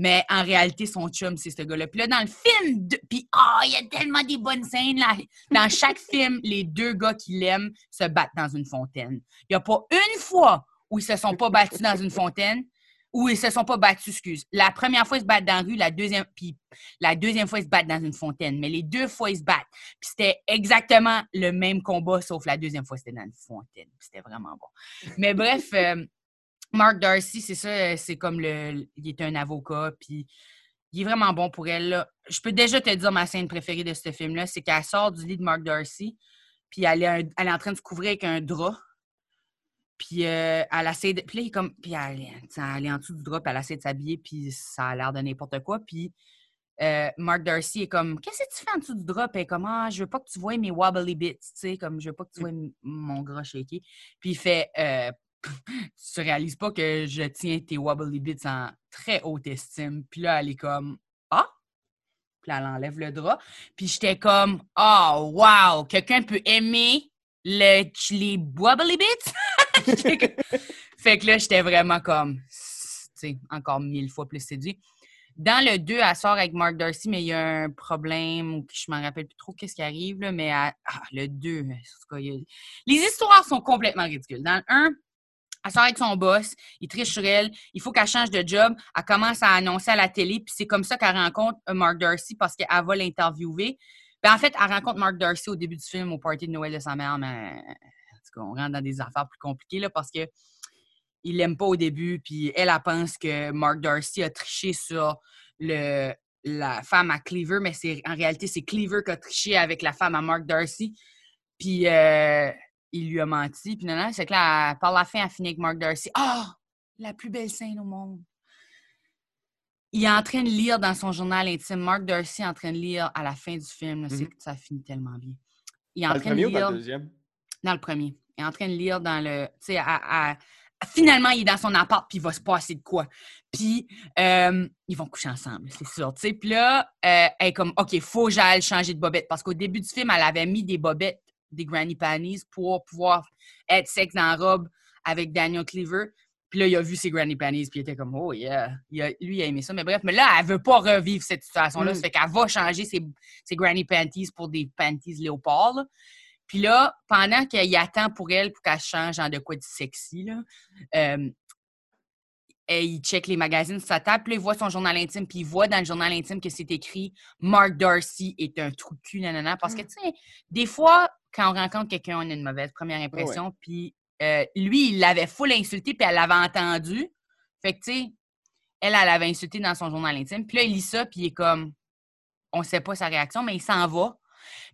Mais en réalité, son chum, c'est ce gars-là. Puis là, dans le film, de- puis ah, il y a tellement des bonnes scènes là. Dans chaque film, les deux gars qui l'aiment se battent dans une fontaine. Il n'y a pas une fois où ils se sont pas battus dans une fontaine, où ils se sont pas battus, excuse. La première fois, ils se battent dans la rue, la deuxième, puis la deuxième fois, ils se battent dans une fontaine. Mais les deux fois, ils se battent. Puis c'était exactement le même combat, sauf la deuxième fois, c'était dans une fontaine. C'était vraiment bon. Mais bref, euh, Mark Darcy, c'est ça, c'est comme le. Il est un avocat, puis il est vraiment bon pour elle. Je peux déjà te dire ma scène préférée de ce film-là, c'est qu'elle sort du lit de Mark Darcy, puis elle est, elle est en train de se couvrir avec un drap. Puis euh, elle essaie de. Puis là, il est comme. Puis elle, elle est en dessous du puis elle essaie de s'habiller, puis ça a l'air de n'importe quoi. Puis euh, Mark Darcy est comme Qu'est-ce que tu fais en dessous du? Puis elle est comme Ah, je veux pas que tu vois mes wobbly bits, tu sais, comme je veux pas que tu vois m- mon gras shaky. Puis il fait euh, Tu réalises pas que je tiens tes wobbly bits en très haute estime. Puis là, elle est comme Ah! Puis là, elle enlève le drap. Puis j'étais comme Oh, wow! Quelqu'un peut aimer le, les wobbly bits? Fait que là, j'étais vraiment comme, tu sais, encore mille fois plus séduit. Dans le 2, elle sort avec Mark Darcy, mais il y a un problème, je m'en rappelle plus trop qu'est-ce qui arrive, là, mais ah, le 2, en tout cas, il y a- les histoires sont complètement ridicules. Dans le 1, elle sort avec son boss, il triche sur elle, il faut qu'elle change de job, elle commence à annoncer à la télé, puis c'est comme ça qu'elle rencontre euh, Mark Darcy parce qu'elle va l'interviewer. Ben, en fait, elle rencontre Mark Darcy au début du film, au party de Noël de sa mère, mais tout cas, on rentre dans des affaires plus compliquées là, parce que il l'aime pas au début, puis elle, elle pense que Mark Darcy a triché sur le, la femme à Cleaver, mais c'est en réalité, c'est Cleaver qui a triché avec la femme à Mark Darcy. Puis euh, il lui a menti. Puis non, non, c'est que là, par la fin, elle finit avec Mark Darcy. Ah! la plus belle scène au monde. Il est en train de lire dans son journal intime. Mark Darcy est en train de lire à la fin du film. là, c'est- Mhm. Ça finit tellement bien. Il est en Dans le train de premier ou dans lire le deuxième? Dans le premier. Il est en train de lire dans le. Tu sais, à- à- finalement, il est dans son appart, puis il va se passer de quoi. Puis, euh, ils vont coucher ensemble, c'est sûr. Tu sais, puis là, euh, elle est comme, OK, faut que j'aille changer de bobette. Parce qu'au début du film, elle avait mis des bobettes, des granny panties, pour pouvoir être sexe la robe avec Daniel Cleaver. Puis là, il a vu ses granny panties, puis il était comme, oh yeah. Il a- lui, il a aimé ça. Mais bref, mais là, elle veut pas revivre cette situation-là. Mm. Ça fait qu'elle va changer ses, ses granny panties pour des panties léopard. là. Puis là, pendant qu'il attend pour elle pour qu'elle change en de quoi de sexy, là, euh, et il check les magazines sur sa table, puis là, il voit son journal intime, puis il voit dans le journal intime que c'est écrit Mark Darcy est un trou de cul, nanana. Parce que, tu sais, des fois, quand on rencontre quelqu'un, on a une mauvaise première impression, puis euh, lui, il l'avait full insulté, puis elle l'avait entendu. Fait que, tu sais, elle, elle l'avait insulté dans son journal intime. Puis là, il lit ça, puis il est comme, on sait pas sa réaction, mais il s'en va.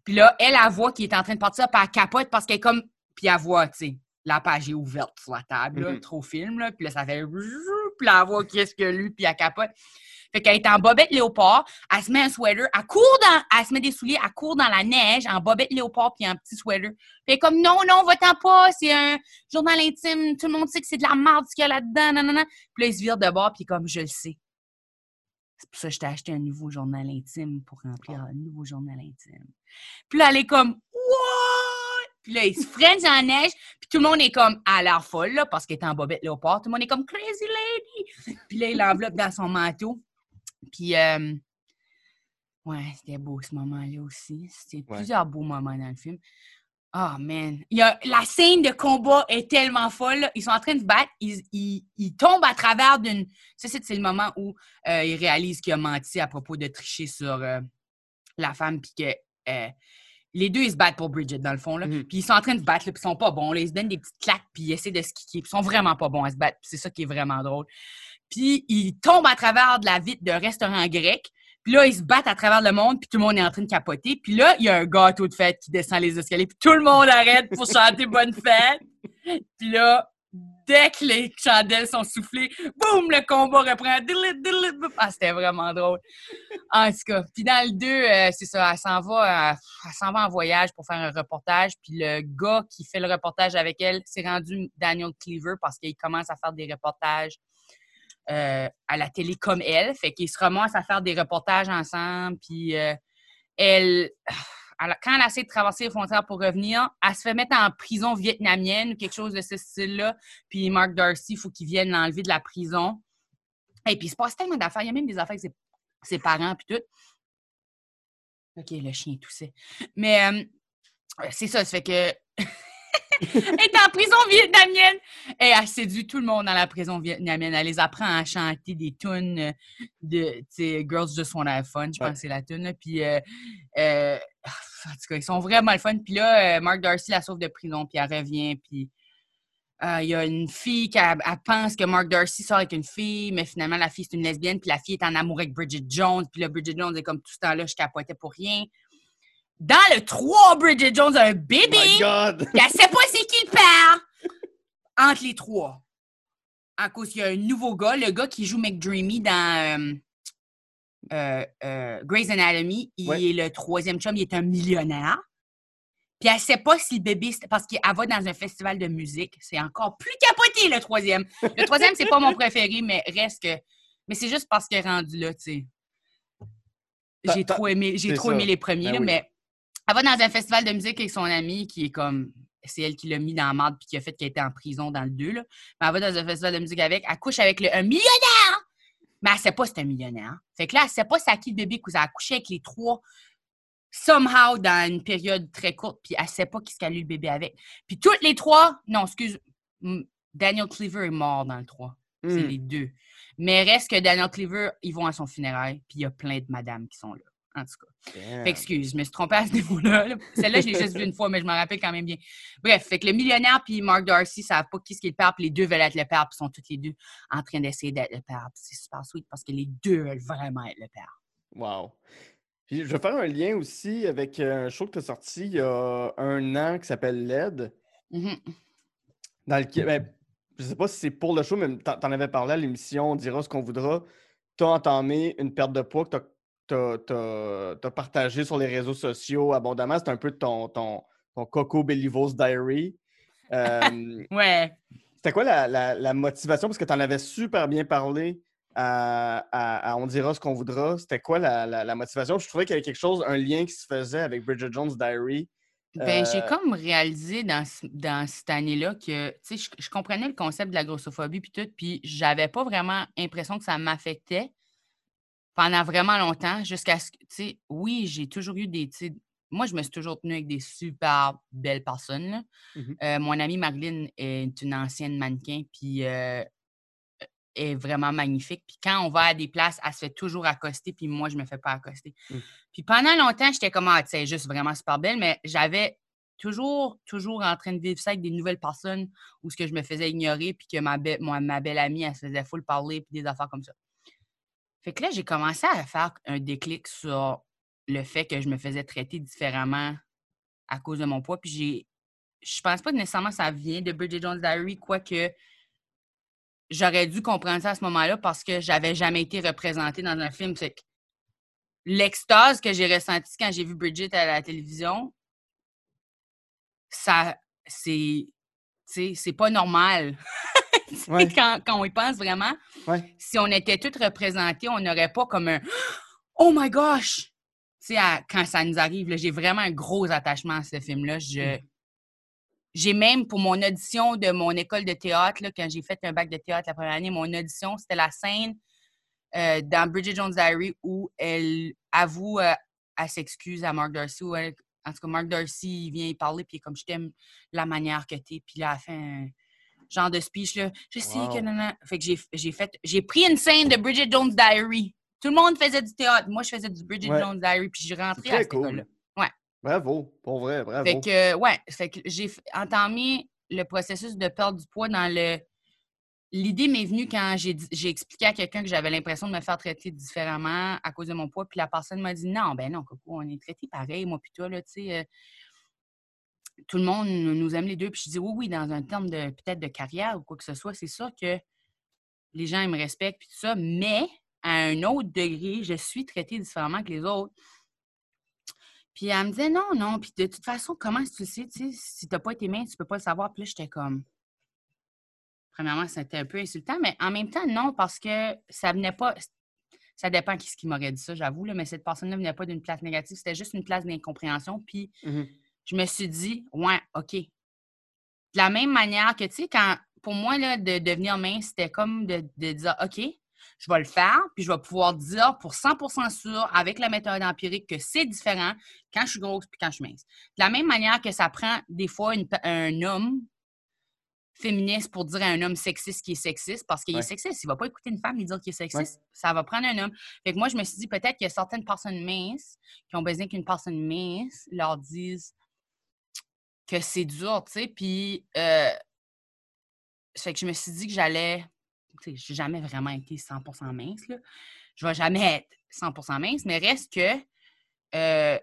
Puis là, elle, elle voit qu'il est en train de partir, puis elle capote parce qu'elle est comme, puis elle voit, tu sais, la page est ouverte sur la table, là, Mhm. trop film, là, puis là, ça fait, puis là, elle voit qu'est-ce que lui, puis elle capote. Fait qu'elle est en bobette léopard, elle se met un sweater, elle court dans, elle se met des souliers, elle court dans la neige en bobette léopard puis en petit sweater. Puis elle est comme non, non, va-t'en pas, c'est un journal intime, tout le monde sait que c'est de la merde ce qu'il y a là-dedans, non. Puis là, il se vire de bord puis comme je le sais. C'est pour ça que je t'ai acheté un nouveau journal intime pour remplir un nouveau journal intime. Puis là, elle est comme What? Puis là, il se freine dans la neige, puis tout le monde est comme à l'air folle, là, parce qu'elle est en bobette léopard. Tout le monde est comme Crazy Lady! Puis là, il l'enveloppe dans son manteau. Puis, euh, ouais, c'était beau ce moment-là aussi. C'était Ouais. plusieurs beaux moments dans le film. Oh man. Il y a, la scène de combat est tellement folle. là. Ils sont en train de se battre. Ils, ils- ils tombent à travers d'une. Ça, c'est le moment où euh, ils réalisent qu'il a menti à propos de tricher sur euh, la femme. Puis que euh, les deux, ils se battent pour Bridget, dans le fond. Là. Mhm. Puis ils sont en train de se battre, là, puis ils sont pas bons. Là. Ils se donnent des petites claques, puis ils essaient de se kicker. Puis ils sont vraiment pas bons à se battre. C'est ça qui est vraiment drôle. Puis ils tombent à travers de la vitre d'un restaurant grec. Puis là, ils se battent à travers le monde, puis tout le monde est en train de capoter. Puis là, il y a un gâteau de fête qui descend les escaliers, puis tout le monde arrête pour chanter Bonne fête. Puis là, dès que les chandelles sont soufflées, boum, le combat reprend. Ah, c'était vraiment drôle. En tout cas, puis dans le 2, euh, c'est ça, elle s'en va, euh, elle s'en va en voyage pour faire un reportage. Puis le gars qui fait le reportage avec elle, s'est rendu Daniel Cleaver parce qu'il commence à faire des reportages euh, à la télé comme elle. Fait qu'ils se remontent à faire des reportages ensemble. Puis euh, elle, quand elle essaie de traverser les frontières pour revenir, elle se fait mettre en prison vietnamienne ou quelque chose de ce style-là. Puis Mark Darcy, il faut qu'il vienne l'enlever de la prison. Et puis il se passe tellement d'affaires. Il y a même des affaires avec ses, parents puis tout. OK, le chien toussait. Mais euh, c'est ça, ça fait que est en prison vietnamienne. Et elle séduit tout le monde dans la prison vietnamienne. Elle les apprend à chanter des tunes de Girls Just Want to Have Fun, je pense que c'est la tune. Puis, euh, euh, en tout cas, ils sont vraiment le fun. Puis là, euh, Mark Darcy la sauve de prison, puis elle revient. Puis il y a une fille qui pense que Mark Darcy sort avec une fille, mais finalement, la fille, c'est une lesbienne. Puis la fille est en amour avec Bridget Jones. Puis là, Bridget Jones est comme tout ce temps-là, je capotais pour rien. Dans le 3, Bridget Jones a un bébé. Oh my God! Elle sait pas c'est qui le père. Entre les trois. En cause qu'il y a un nouveau gars, le gars qui joue McDreamy dans euh, euh, euh, Grey's Anatomy. Il est le troisième chum, il est un millionnaire. Puis elle sait pas si le bébé, parce qu'elle va dans un festival de musique. C'est encore plus capoté, le troisième. Le troisième, c'est pas mon préféré, mais reste que. Mais c'est juste parce qu'elle est rendue là, tu sais. J'ai trop aimé, j'ai trop aimé les premiers, Ben oui. mais elle va dans un festival de musique avec son amie qui est comme. C'est elle qui l'a mis dans la marde puis qui a fait qu'elle était en prison dans le 2. Là. Mais elle va dans un festival de musique avec. Elle couche avec le, un millionnaire! Mais elle sait pas c'est un millionnaire. Fait que là, elle sait pas c'est à qui le bébé cousin. Elle a couché avec les trois somehow dans une période très courte, puis elle sait pas qui ce qu'elle a eu le bébé avec. Puis toutes les trois, non, excuse, Daniel Cleaver est mort dans le 3. C'est Hmm. les deux. Mais reste que Daniel Cleaver, ils vont à son funérail, puis il y a plein de madames qui sont là. En tout cas. Fait excuse, je me suis trompée à ce niveau-là. là. Celle-là, je l'ai juste vue une fois, mais je m'en rappelle quand même bien. Bref, fait que le millionnaire puis Mark Darcy ne savent pas qui est le père, puis les deux veulent être le père, puis sont tous les deux en train d'essayer d'être le père. C'est super sweet parce que les deux veulent vraiment être le père. Wow. Puis je vais faire un lien aussi avec euh, un show que tu as sorti il y a un an qui s'appelle LED. Mhm. Dans lequel, ben, je sais pas si c'est pour le show, mais t'en t'en avais parlé à l'émission On dira ce qu'on voudra. Tu as entamé une perte de poids que tu as, partagé sur les réseaux sociaux abondamment. C'est un peu ton, ton, ton Coco Bellivos Diary. Euh, Ouais. C'était quoi la, la- la motivation? Parce que tu en avais super bien parlé à, à- à On dira ce qu'on voudra. C'était quoi la, la- motivation? Je trouvais qu'il y avait quelque chose, un lien qui se faisait avec Bridget Jones' Diary. Ben, j'ai Euh, comme réalisé dans, dans cette année-là que, tu sais, je, je comprenais le concept de la grossophobie puis tout, puis j'avais pas vraiment l'impression que ça m'affectait pendant vraiment longtemps, jusqu'à ce que, tu sais, oui, j'ai toujours eu des, moi, je me suis toujours tenue avec des super belles personnes, là. Mhm. Euh, mon amie Marilyn est une ancienne mannequin, puis euh, est vraiment magnifique. Puis quand on va à des places, elle se fait toujours accoster, puis moi, je me fais pas accoster. Mm. Puis pendant longtemps, j'étais comme, ah, tu sais, juste vraiment super belle, mais j'avais toujours, toujours en train de vivre ça avec des nouvelles personnes où ce que je me faisais ignorer, puis que ma, be- moi, ma belle amie, elle se faisait full parler, puis des affaires comme ça. Fait que là, j'ai commencé à faire un déclic sur le fait que je me faisais traiter différemment à cause de mon poids. Puis j'ai. Je pense pas que nécessairement ça vient de Bridget Jones Diary, quoique j'aurais dû comprendre ça à ce moment-là parce que j'avais jamais été représentée dans un film. Que l'extase que j'ai ressentie quand j'ai vu Bridget à la télévision, ça, c'est, c'est pas normal. Ouais. quand, quand on y pense vraiment, Ouais. si on était toutes représentées, on n'aurait pas comme un Oh my gosh! Tu sais, quand ça nous arrive, j'ai vraiment un gros attachement à ce film-là. Je, j'ai même, pour mon audition de mon école de théâtre, là, quand j'ai fait un bac de théâtre la première année, mon audition, c'était la scène euh, dans Bridget Jones' Diary où elle avoue, euh, elle s'excuse à Mark Darcy. Où elle- en tout cas, Mark Darcy, il vient y parler, puis comme je t'aime la manière que t'es. Puis là, elle fait un genre de speech, là. Je sais Wow. que non, non. Fait que j'ai, j'ai fait, j'ai pris une scène de Bridget Jones' Diary. Tout le monde faisait du théâtre. Moi, je faisais du Bridget Ouais. Jones' Diary, puis j'ai rentré à cette école-là. cool. Bravo, pour vrai, bravo. Fait que, ouais, fait que j'ai entamé le processus de perdre du poids dans le l'idée m'est venue quand j'ai expliqué à quelqu'un que j'avais l'impression de me faire traiter différemment à cause de mon poids, puis la personne m'a dit non, ben non, Coco, on est traité pareil, moi puis toi, là, tu sais. euh, tout le monde nous aime les deux. Puis je dis oui, oui, dans un terme de peut-être de carrière ou quoi que ce soit, c'est sûr que les gens ils me respectent puis tout ça, mais à un autre degré, je suis traitée différemment que les autres. Puis elle me disait non, non, puis de toute façon, comment est-ce que tu sais, tu sais, si t'as pas été mince, tu peux pas le savoir. Puis là, j'étais comme. Premièrement, c'était un peu insultant, mais en même temps, non, parce que ça venait pas. Ça dépend qui qui m'aurait dit ça, j'avoue, mais cette personne-là venait pas d'une place négative, c'était juste une place d'incompréhension. Puis Mhm. Je me suis dit, ouais, OK. De la même manière que, tu sais, quand, pour moi, là, de devenir mince, c'était comme de, de dire, OK, je vais le faire, puis je vais pouvoir dire pour 100 sûr, avec la méthode empirique, que c'est différent quand je suis grosse puis quand je suis mince. De la même manière que ça prend des fois une un homme féministe pour dire à un homme sexiste qui est sexiste, parce qu'il Ouais. est sexiste, il va pas écouter une femme et dire qu'il est sexiste. Ça va prendre un homme. Fait que moi, je me suis dit, peut-être qu'il y a certaines personnes minces qui ont besoin qu'une personne mince leur dise que c'est dur, tu sais. Puis, euh, fait que je me suis dit que j'allais. Tu sais, j'ai jamais vraiment été 100% mince, là. Je vais jamais être 100% mince, mais reste que. euh,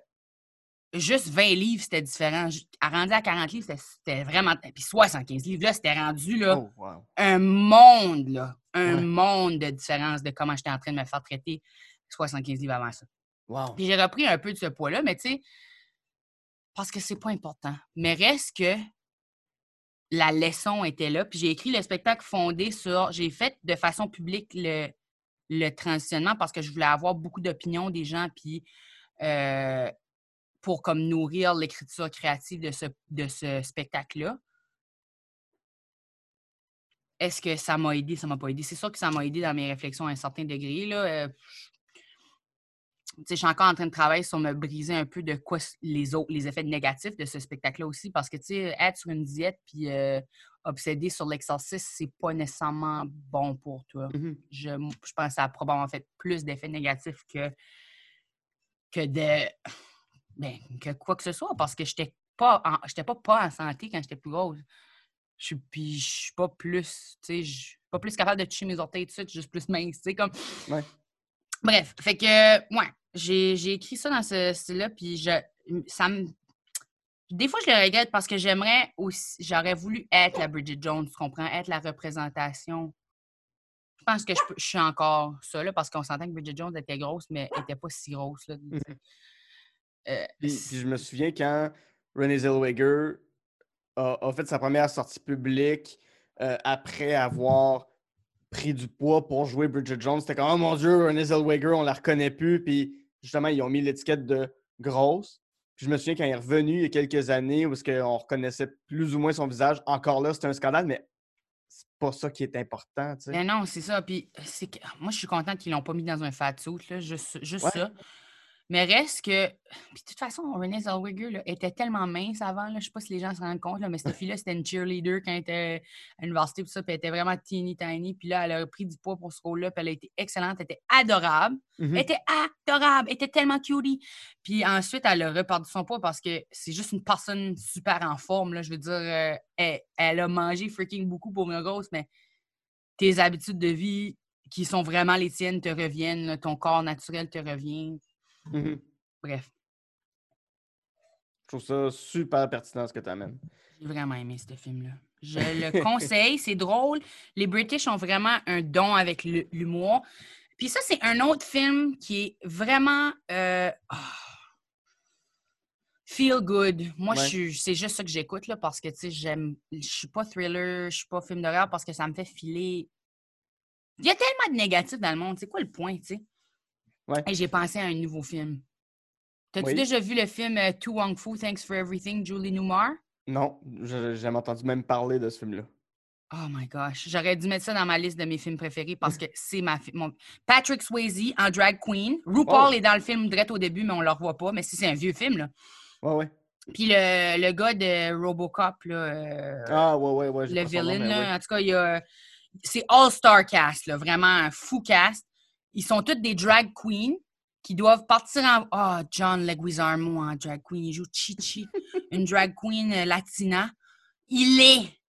juste 20 livres, c'était différent. Rendu à 40 livres, c'était- c'était vraiment. Puis 75 livres, là, c'était rendu, là Oh, wow. un monde, là, un Ouais. monde de différence de comment j'étais en train de me faire traiter 75 livres avant ça. Wow. Puis j'ai repris un peu de ce poids-là, mais tu sais, parce que c'est pas important. Mais reste que la leçon était là. Puis j'ai écrit le spectacle fondé sur. J'ai fait de façon publique le, le transitionnement parce que je voulais avoir beaucoup d'opinions des gens, puis euh, pour comme nourrir l'écriture créative de ce, de ce spectacle-là. Est-ce que ça m'a aidé? Ça m'a pas aidé? C'est sûr que ça m'a aidé dans mes réflexions à un certain degré. Là. Euh, je suis encore en train de travailler sur me briser un peu de quoi les autres, les effets négatifs de ce spectacle-là aussi. Parce que, tu sais, être sur une diète puis euh, obsédé sur l'exercice, c'est pas nécessairement bon pour toi. Mhm. Je, je pense que ça a probablement fait plus d'effets négatifs que, que de. Ben, que quoi que ce soit. Parce que j'étais pas en, j'étais pas, pas en santé quand j'étais plus grosse. Je puis je suis pas plus, tu sais, je suis pas plus capable de toucher mes orteils tout de suite, juste plus mince, tu sais, comme... Ouais. Bref, fait que, ouais, j'ai j'ai écrit ça dans ce style-là, puis je, ça me... Des fois, je le regrette parce que j'aimerais aussi, j'aurais voulu être la Bridget Jones, tu comprends, être la représentation. Je pense que je, peux- je suis encore ça, là, parce qu'on s'entend que Bridget Jones était grosse, mais elle était pas si grosse, là. sais. Euh, Puis, puis je me souviens quand Renée Zellweger a, a fait sa première sortie publique euh, après avoir pris du poids pour jouer Bridget Jones. C'était comme, oh mon Dieu, Renée Zellweger, on la reconnaît plus. Puis justement, ils ont mis l'étiquette de grosse. Puis je me souviens quand il est revenu il y a quelques années où qu'on reconnaissait plus ou moins son visage. Encore là, c'était un scandale, mais c'est pas ça qui est important. tu sais. Ben non, c'est ça. Puis c'est que moi, je suis contente qu'ils l'ont pas mis dans un fat suit, là, juste, juste Ouais. ça. Mais reste que. Puis de toute façon, Renée Zellweger là, était tellement mince avant. Là, je sais pas si les gens se rendent compte, là, mais cette fille-là, c'était une cheerleader quand elle était à l'université. Puis ça, puis elle était vraiment teeny tiny. Puis là, elle a pris du poids pour ce rôle-là. Puis elle a été excellente. Elle était adorable. Mhm. Elle était adorable. Elle était tellement cutie. Puis ensuite, elle a reperdu son poids parce que c'est juste une personne super en forme. Là. Je veux dire, euh, elle, elle a mangé freaking beaucoup pour une grosse, mais tes habitudes de vie qui sont vraiment les tiennes te reviennent. Ton corps naturel te revient. Mhm. Bref, Je trouve ça super pertinent ce que tu amènes. j'ai vraiment aimé ce film-là. Je le conseille, c'est drôle. Les British ont vraiment un don avec l'humour. Puis ça, c'est un autre film qui est vraiment euh, ah, feel good. Moi, je Ouais. suis, c'est juste ça que j'écoute là, parce que tu sais, j'aime, je suis pas thriller, je suis pas film d'horreur parce que ça me fait filer. Il y a tellement de négatifs dans le monde. C'est quoi le point, tu sais? Ouais. Et j'ai pensé à un nouveau film. T'as-tu Oui. déjà vu le film euh, To Wong Fu, Thanks for Everything, Julie Newmar? Non, j'ai jamais entendu même parler de ce film-là. Oh my gosh, j'aurais dû mettre ça dans ma liste de mes films préférés parce que c'est ma mon Patrick Swayze en drag queen. RuPaul Oh. est dans le film direct au début, mais on le revoit pas. Mais si c'est un vieux film, là. Ouais, ouais. Puis le, le gars de Robocop, là, euh, Ah, ouais, ouais, ouais. le nom, villain, là, ouais. en tout cas, il y a. C'est all-star cast, là, vraiment un fou cast. Ils sont tous des drag queens qui doivent partir en. Oh, John Leguizamo en drag queen. Il joue Chichi, une drag queen euh, latina. Il est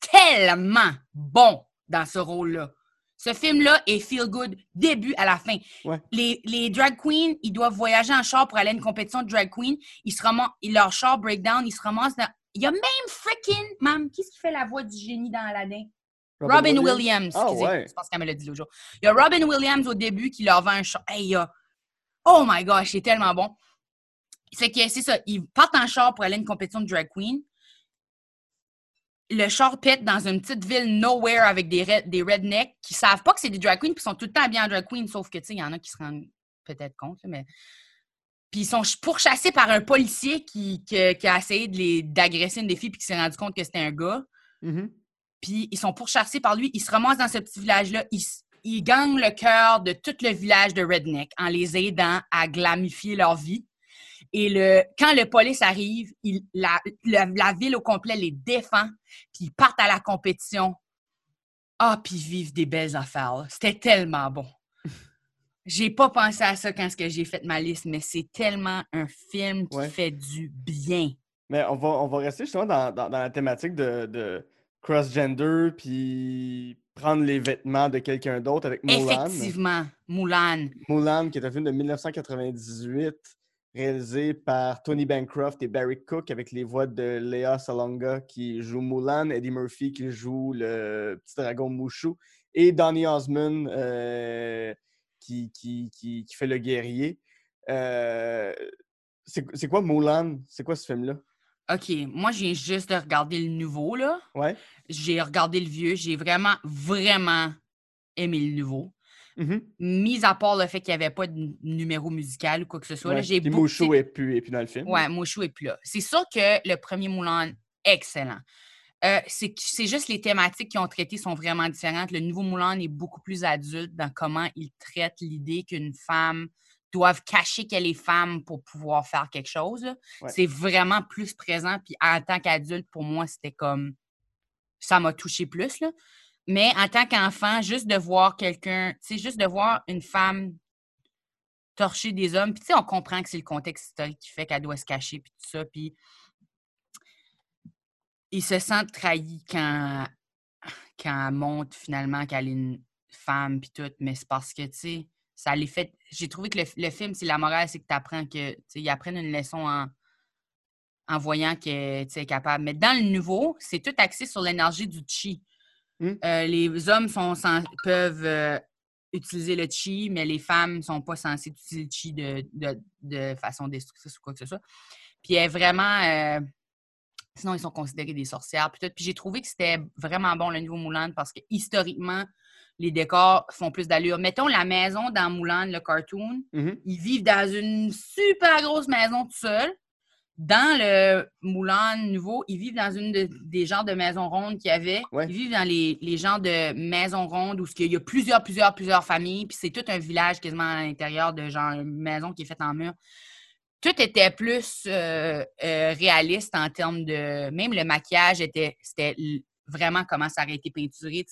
tellement bon dans ce rôle-là. Ce film-là est feel good début à la fin. Ouais. Les, les drag queens, ils doivent voyager en char pour aller à une compétition de drag queen. Ils se ramassent, leur char breakdown, ils se ramassent dans. Il y a même freaking, mam, qu'est-ce qui fait la voix du génie dans Aladdin? Robin, Williams. Ah, excusez, ouais. Je pense qu'elle me l'a dit l'autre jour. Il y a Robin Williams au début qui leur vend un char. Hey, a- Oh my gosh, c'est tellement bon. C'est que c'est ça. Ils partent en char pour aller à une compétition de drag queen. Le char pète dans une petite ville nowhere avec des, red- des rednecks qui savent pas que c'est des drag queens puis sont tout le temps habillés en drag queen, sauf que, tu sais, il y en a qui se rendent peut-être compte, mais. Puis ils sont ch- pourchassés par un policier qui, qui- qui a essayé d'agresser une des filles puis qui s'est rendu compte que c'était un gars Mhm. Puis ils sont pourchassés par lui. Ils se ramassent dans ce petit village-là. Ils, ils gagnent le cœur de tout le village de Redneck en les aidant à glamifier leur vie. Et le, quand le police arrive, il- la, la- la ville au complet les défend, puis ils partent à la compétition. Ah, puis ils vivent des belles affaires. C'était tellement bon. J'ai pas pensé à ça quand j'ai fait ma liste, mais c'est tellement un film qui Ouais. fait du bien. Mais on va, on va rester justement dans, dans- dans la thématique de, de cross-gender, puis prendre les vêtements de quelqu'un d'autre avec Mulan. Effectivement, Moulin. Mulan, qui est un film de 1998, réalisé par Tony Bancroft et Barry Cook, avec les voix de Léa Salonga qui joue Mulan, Eddie Murphy qui joue le petit dragon Mouchou, et Donny Osmond euh, qui, qui, qui, qui fait le guerrier. Euh, c'est c'est quoi Mulan? C'est quoi ce film-là? OK, moi, j'ai juste de regarder le nouveau, là. Ouais? J'ai regardé le vieux. J'ai vraiment, vraiment aimé le nouveau. Mhm. Mis à part le fait qu'il n'y avait pas de numéro musical ou quoi que ce soit. là, Ouais. j'ai Puis beaucoup- Mouchou est plus, est plus dans le film. Ouais, Mouchou est plus là. C'est sûr que le premier Moulin, excellent. Euh, c'est juste les thématiques qui ont traité sont vraiment différentes. Le nouveau Moulin est beaucoup plus adulte dans comment il traite l'idée qu'une femme doive cacher qu'elle est femme pour pouvoir faire quelque chose. Ouais. C'est vraiment plus présent. Puis en tant qu'adulte, pour moi, c'était comme ça m'a touché plus. Là. Mais en tant qu'enfant, juste de voir quelqu'un, tu sais, juste de voir une femme torcher des hommes. Puis, tu sais, on comprend que c'est le contexte historique qui fait qu'elle doit se cacher, puis tout ça. Puis, ils se sentent trahis quand, quand elle montre finalement qu'elle est une femme, puis tout. Mais c'est parce que, tu sais, ça les fait. J'ai trouvé que le, le film, c'est la morale, c'est que tu apprends que, ils apprennent une leçon en, en voyant que tu est capable. Mais dans le nouveau, c'est tout axé sur l'énergie du chi. Mm. Euh, les hommes sont peuvent euh, utiliser le chi, mais les femmes ne sont pas censées utiliser le chi de, de, de façon destructrice ou quoi que ce soit. Puis elle est vraiment. euh, sinon, ils sont considérés des sorcières. Puis. Puis j'ai trouvé que c'était vraiment bon le nouveau Moulin parce que historiquement, les décors font plus d'allure. Mettons la maison dans Moulin, le cartoon, Mhm. ils vivent dans une super grosse maison tout seuls. Dans le Moulin nouveau, ils vivent dans une de- des genres de maisons rondes qu'il y avait. Ouais. Ils vivent dans les, les genres de maisons rondes où il y a plusieurs, plusieurs, plusieurs familles. Puis c'est tout un village quasiment à l'intérieur de genre une maison qui est faite en mur. Tout était plus euh, euh, réaliste en termes de. Même le maquillage était. C'était l- vraiment comment ça aurait été peinturé.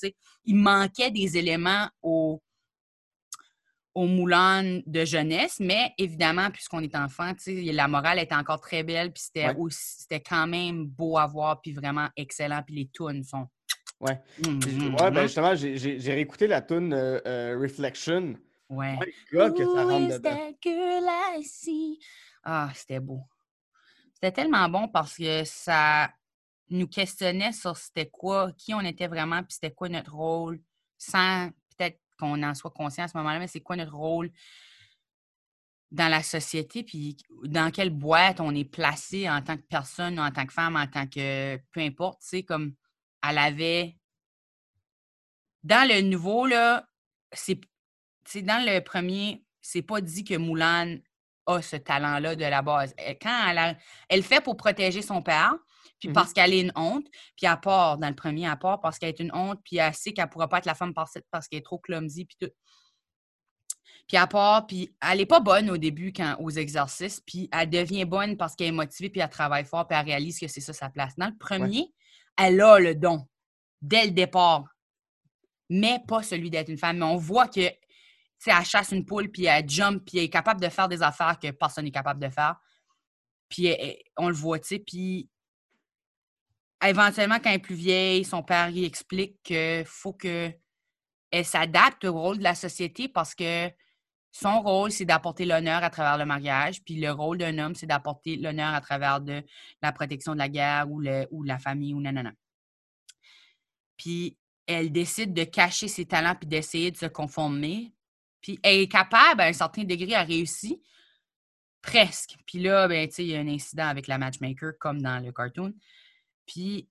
Il manquait des éléments au, au Moulin de jeunesse, mais évidemment, puisqu'on est enfant, la morale était encore très belle, puis c'était Ouais. c'était quand même beau à voir, puis vraiment excellent, puis les tunes sont... Ouais. Mm, Puis, mm, ouais, ben justement, j'ai réécouté la tune euh, euh, Reflection. Ouais. My God, que ça Who rentre is dedans. that girl I see? Ah, c'était beau. C'était tellement bon parce que ça nous questionnait sur c'était quoi, qui on était vraiment, puis c'était quoi notre rôle, sans peut-être qu'on en soit conscient à ce moment-là, mais c'est quoi notre rôle dans la société, puis dans quelle boîte on est placé en tant que personne, en tant que femme, en tant que peu importe, tu sais, comme elle avait. Dans le nouveau, là, c'est dans le premier, c'est pas dit que Moulin a ce talent-là de la base. Quand elle, a- elle le fait pour protéger son père, puis Mhm. parce qu'elle est une honte, puis elle part dans le premier, elle part parce qu'elle est une honte, puis elle sait qu'elle pourra pas être la femme parfaite parce qu'elle est trop clumsy, puis tout. Puis elle part, puis elle est pas bonne au début quand, aux exercices, puis elle devient bonne parce qu'elle est motivée, puis elle travaille fort, puis elle réalise que c'est ça sa place. Dans le premier, elle a le don dès le départ, mais pas celui d'être une femme. Mais on voit que, tu sais, elle chasse une poule, puis elle jump, puis elle est capable de faire des affaires que personne n'est capable de faire. Puis elle- on le voit, tu sais, puis éventuellement, quand elle est plus vieille, son père lui explique qu'il faut que elle s'adapte au rôle de la société parce que son rôle, c'est d'apporter l'honneur à travers le mariage, puis le rôle d'un homme, c'est d'apporter l'honneur à travers de la protection de la guerre ou, le, ou la famille ou nanana. Puis elle décide de cacher ses talents puis d'essayer de se conformer. Puis elle est capable, à un certain degré, à réussir. Presque. Puis là, ben, il y a un incident avec la matchmaker, comme dans le cartoon. Puis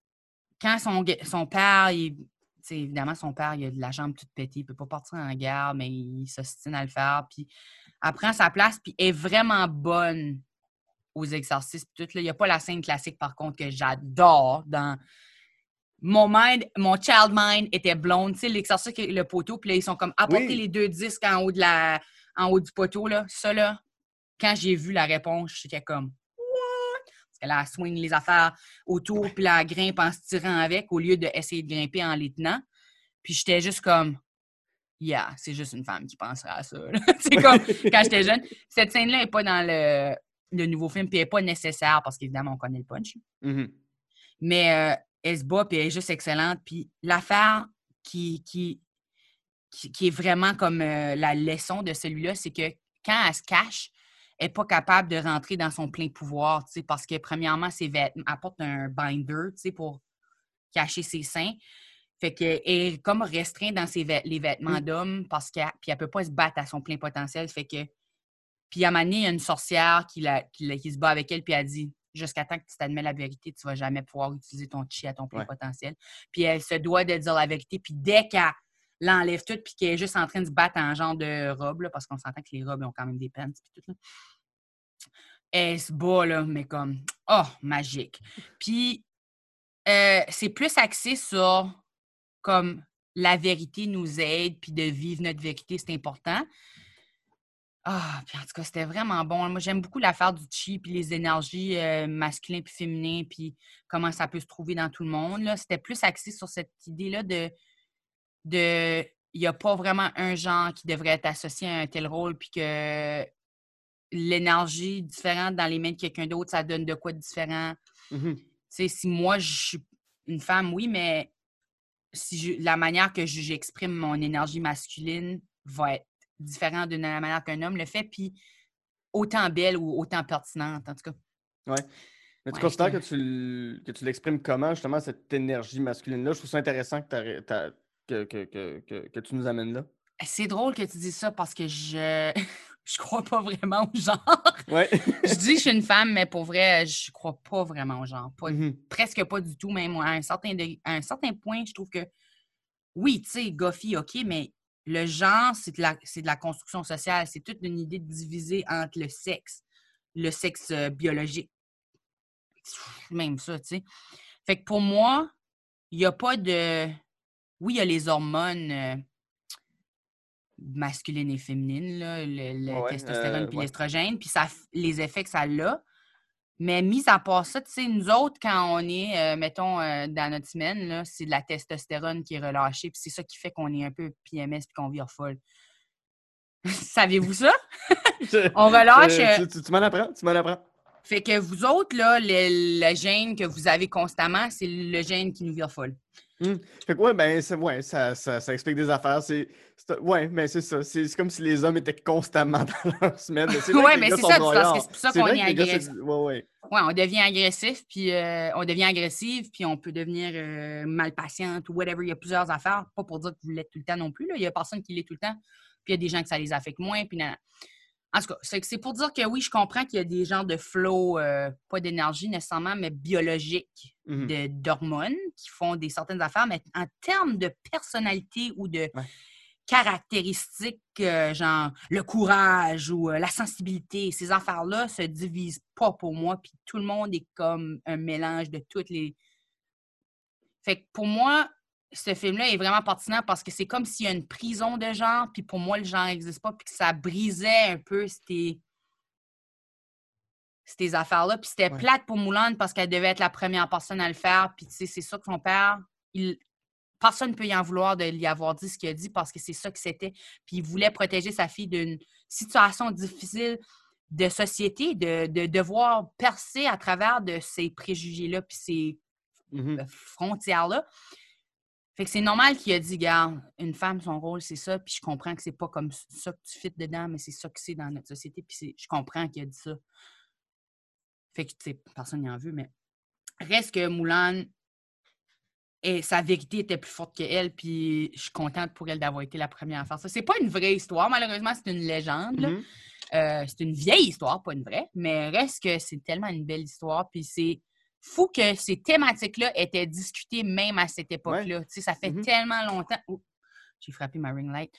quand son, son père, il, évidemment, son père, il a de la jambe toute pétée, il ne peut pas partir en guerre, mais il s'ostine à le faire. Puis elle prend sa place, puis est vraiment bonne aux exercices. Tout, il n'y a pas la scène classique, par contre, que j'adore dans. Mon mind, mon child mind était blonde. Tu sais, l'exercice, le poteau, puis là, ils sont comme apporter les deux disques en haut, de la, en haut du poteau, là. Ça, là, quand j'ai vu la réponse, j'étais comme elle a swing les affaires autour, puis la grimpe en se tirant avec, au lieu d'essayer de grimper en les tenant. Puis j'étais juste comme, yeah, c'est juste une femme qui penserait à ça. c'est comme quand j'étais jeune. Cette scène-là n'est pas dans le, nouveau film, puis elle n'est pas nécessaire parce qu'évidemment, on connaît le punch. Mm-hmm. Mais euh, elle se bat, puis elle est juste excellente. Puis l'affaire qui, qui, qui, est vraiment comme euh, la leçon de celui-là, c'est que quand elle se cache, n'est pas capable de rentrer dans son plein pouvoir, parce que premièrement, ses vêtements apportent un binder, pour cacher ses seins. Fait qu'elle est comme restreinte dans ses les vêtements mmh. d'homme parce qu'elle ne peut pas se battre à son plein potentiel. Fait que. Puis à un moment donné, il y a une sorcière qui, qui, se bat avec elle, puis elle dit Jusqu'à temps que tu t'admets la vérité, tu ne vas jamais pouvoir utiliser ton chi à ton plein potentiel. Puis elle se doit de dire la vérité. Puis dès qu'elle l'enlève toute, puis qu'elle est juste en train de se battre en genre de robe, parce qu'on s'entend que les robes ont quand même des pants, puis tout. Là elle se bat, là, mais comme, oh, magique. Puis, euh, c'est plus axé sur, comme, la vérité nous aide, puis de vivre notre vérité, c'est important. Ah, puis en tout cas, c'était vraiment bon. Moi, j'aime beaucoup l'affaire du chi, puis les énergies euh, masculines puis féminines, puis comment ça peut se trouver dans tout le monde. C'était plus axé sur cette idée-là de, de il n'y a pas vraiment un genre qui devrait être associé à un tel rôle, puis que l'énergie différente dans les mains de quelqu'un d'autre, ça donne de quoi de différent. Mmh si moi, je suis une femme, oui, mais si la manière que j'exprime mon énergie masculine va être différente de la manière qu'un homme le fait, puis autant belle ou autant pertinente, en tout cas. Oui. Mais tu considères que tu, que tu l'exprimes comment, justement, cette énergie masculine-là? Je trouve ça intéressant que, que, que, que, tu nous amènes là? C'est drôle que tu dises ça parce que je je crois pas vraiment au genre. je dis que je suis une femme, mais pour vrai, je crois pas vraiment au genre. Mm-hmm. Presque pas du tout, même à un certain, un certain point, je trouve que oui, tu sais, Goffy, OK, mais le genre, c'est de, la, de la construction sociale. C'est toute une idée de diviser entre le sexe, le sexe euh, biologique. Même ça, tu sais. Fait que pour moi, il n'y a pas de. Oui, il y a les hormones. Euh, masculine et féminine, le, testostérone puis l'estrogène, puis les effets que ça a. Mais mis à part ça, tu sais, nous autres, quand on est, euh, mettons, euh, dans notre semaine, c'est de la testostérone qui est relâchée, puis c'est ça qui fait qu'on est un peu PMS puis qu'on vire folle. Savez-vous ça? on relâche. Euh tu, m'en apprends, tu m'en apprends. Fait que vous autres, là, le, le, gène que vous avez constamment, c'est le gène qui nous vire folle. Mmh. Fait que ouais, ben, ouais, ça, ça, ça, explique des affaires. C'est, ouais, mais c'est ça. C'est, comme si les hommes étaient constamment dans leur semaine. Oui, mais c'est ça, c'est pour ça qu'on est, agressif. Ouais, ouais. ouais, on devient agressif, puis euh, on devient agressif, puis on peut devenir euh, mal patiente ou whatever. Il y a plusieurs affaires. Pas pour dire que vous l'êtes tout le temps non plus. Là. Il y a personne qui l'est tout le temps. Puis il y a des gens que ça les affecte moins. Puis en tout cas, c'est pour dire que oui, je comprends qu'il y a des genres de flow, euh, pas d'énergie nécessairement, mais biologiques, mmh d'hormones qui font des certaines affaires, mais en termes de personnalité ou de caractéristiques, euh, genre le courage ou euh, la sensibilité, ces affaires-là se divisent pas pour moi, puis tout le monde est comme un mélange de toutes les. Fait que pour moi, ce film-là est vraiment pertinent parce que c'est comme s'il y a une prison de genre, puis pour moi, le genre n'existe pas, puis que ça brisait un peu ces, ces affaires-là. Puis c'était plate pour Moulin parce qu'elle devait être la première personne à le faire. Puis tu sais, c'est ça que son père, il... personne ne peut y en vouloir de lui avoir dit ce qu'il a dit parce que c'est ça que c'était. Puis il voulait protéger sa fille d'une situation difficile de société, de, de devoir percer à travers de ces préjugés-là, puis ces Mhm. euh, frontière-là. Fait que c'est normal qu'il a dit, garde, une femme, son rôle, c'est ça, puis je comprends que c'est pas comme ça que tu fites dedans, mais c'est ça que c'est dans notre société, puis c'est- je comprends qu'il a dit ça. Fait que, tu sais, personne n'y en veut, mais reste que Moulin, et sa vérité était plus forte qu'elle, puis je suis contente pour elle d'avoir été la première à faire ça. C'est pas une vraie histoire, malheureusement, c'est une légende. Mhm. Euh, c'est une vieille histoire, pas une vraie, mais reste que c'est tellement une belle histoire. Puis c'est fou que ces thématiques-là étaient discutées même à cette époque-là. Tu sais, ça fait Mhm. tellement longtemps. J'ai frappé ma ring light.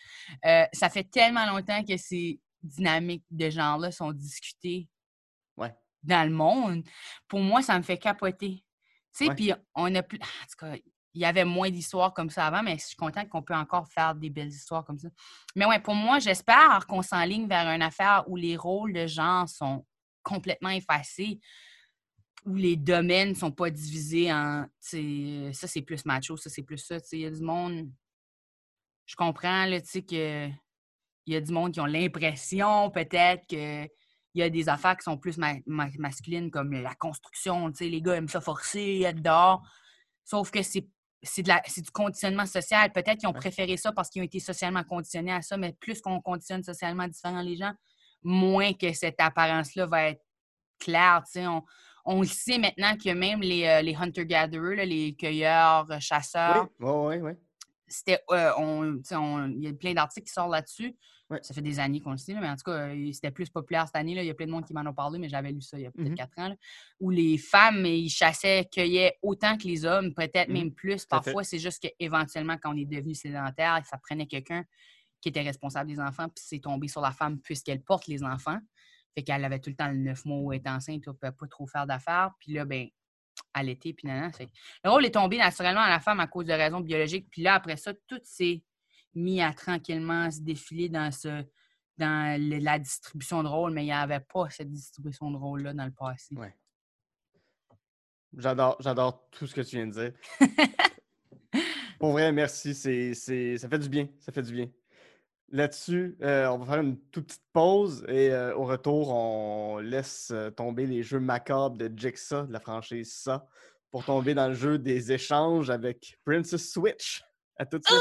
Euh, ça fait tellement longtemps que ces dynamiques de genre-là sont discutées Ouais. dans le monde. Pour moi, ça me fait capoter. Tu sais, puis on a plus. En tout cas, il y avait moins d'histoires comme ça avant, mais je suis contente qu'on peut encore faire des belles histoires comme ça. Mais ouais, pour moi, j'espère qu'on s'enligne vers une affaire où les rôles de genre sont complètement effacés, où les domaines sont pas divisés en, sais, ça c'est plus macho, ça c'est plus ça. Tu sais, il y a du monde. Je comprends, là, tu sais, que il y a du monde qui ont l'impression peut-être que il y a des affaires qui sont plus ma- ma- masculines comme la construction, tu sais, les gars aiment ça forcer, être dehors. Sauf que c'est c'est du conditionnement social. Peut-être qu'ils ont préféré ça parce qu'ils ont été socialement conditionnés à ça, mais plus qu'on conditionne socialement différent les gens, moins que cette apparence-là va être claire. tu sais. On, on le sait maintenant que même les, euh, les hunter-gatherers, les cueilleurs, euh, chasseurs, Oui, oui, c'était euh, on, il y a plein d'articles qui sortent là-dessus. Ça fait des années qu'on le sait, là, mais en tout cas, c'était plus populaire cette année. Là. Il y a plein de monde qui m'en ont parlé, mais j'avais lu ça il y a peut-être Mhm. quatre ans. là, où les femmes, ils chassaient, cueillaient autant que les hommes, peut-être Mhm. même plus. Parfois, c'est juste qu'éventuellement, quand on est devenu sédentaire, ça prenait quelqu'un qui était responsable des enfants, puis c'est tombé sur la femme puisqu'elle porte les enfants. Fait qu'elle avait tout le temps le neuf mois où elle était enceinte, elle ne pouvait pas trop faire d'affaires. Puis là, ben, elle était, puis nanana. Fait le rôle est tombé naturellement à la femme à cause de raisons biologiques. Puis là, après ça, tout s'est mis à tranquillement se défiler dans ce dans le- la distribution de rôles, mais il n'y avait pas cette distribution de rôles-là dans le passé. Ouais. J'adore, j'adore tout ce que tu viens de dire. Pour vrai, merci. C'est, c'est, ça fait du bien. Ça fait du bien. Là-dessus, euh, on va faire une toute petite pause et euh, au retour, on laisse euh, tomber les jeux macabres de Jigsaw, de la franchise Ça, pour tomber dans le jeu des échanges avec Princess Switch. À tout de suite.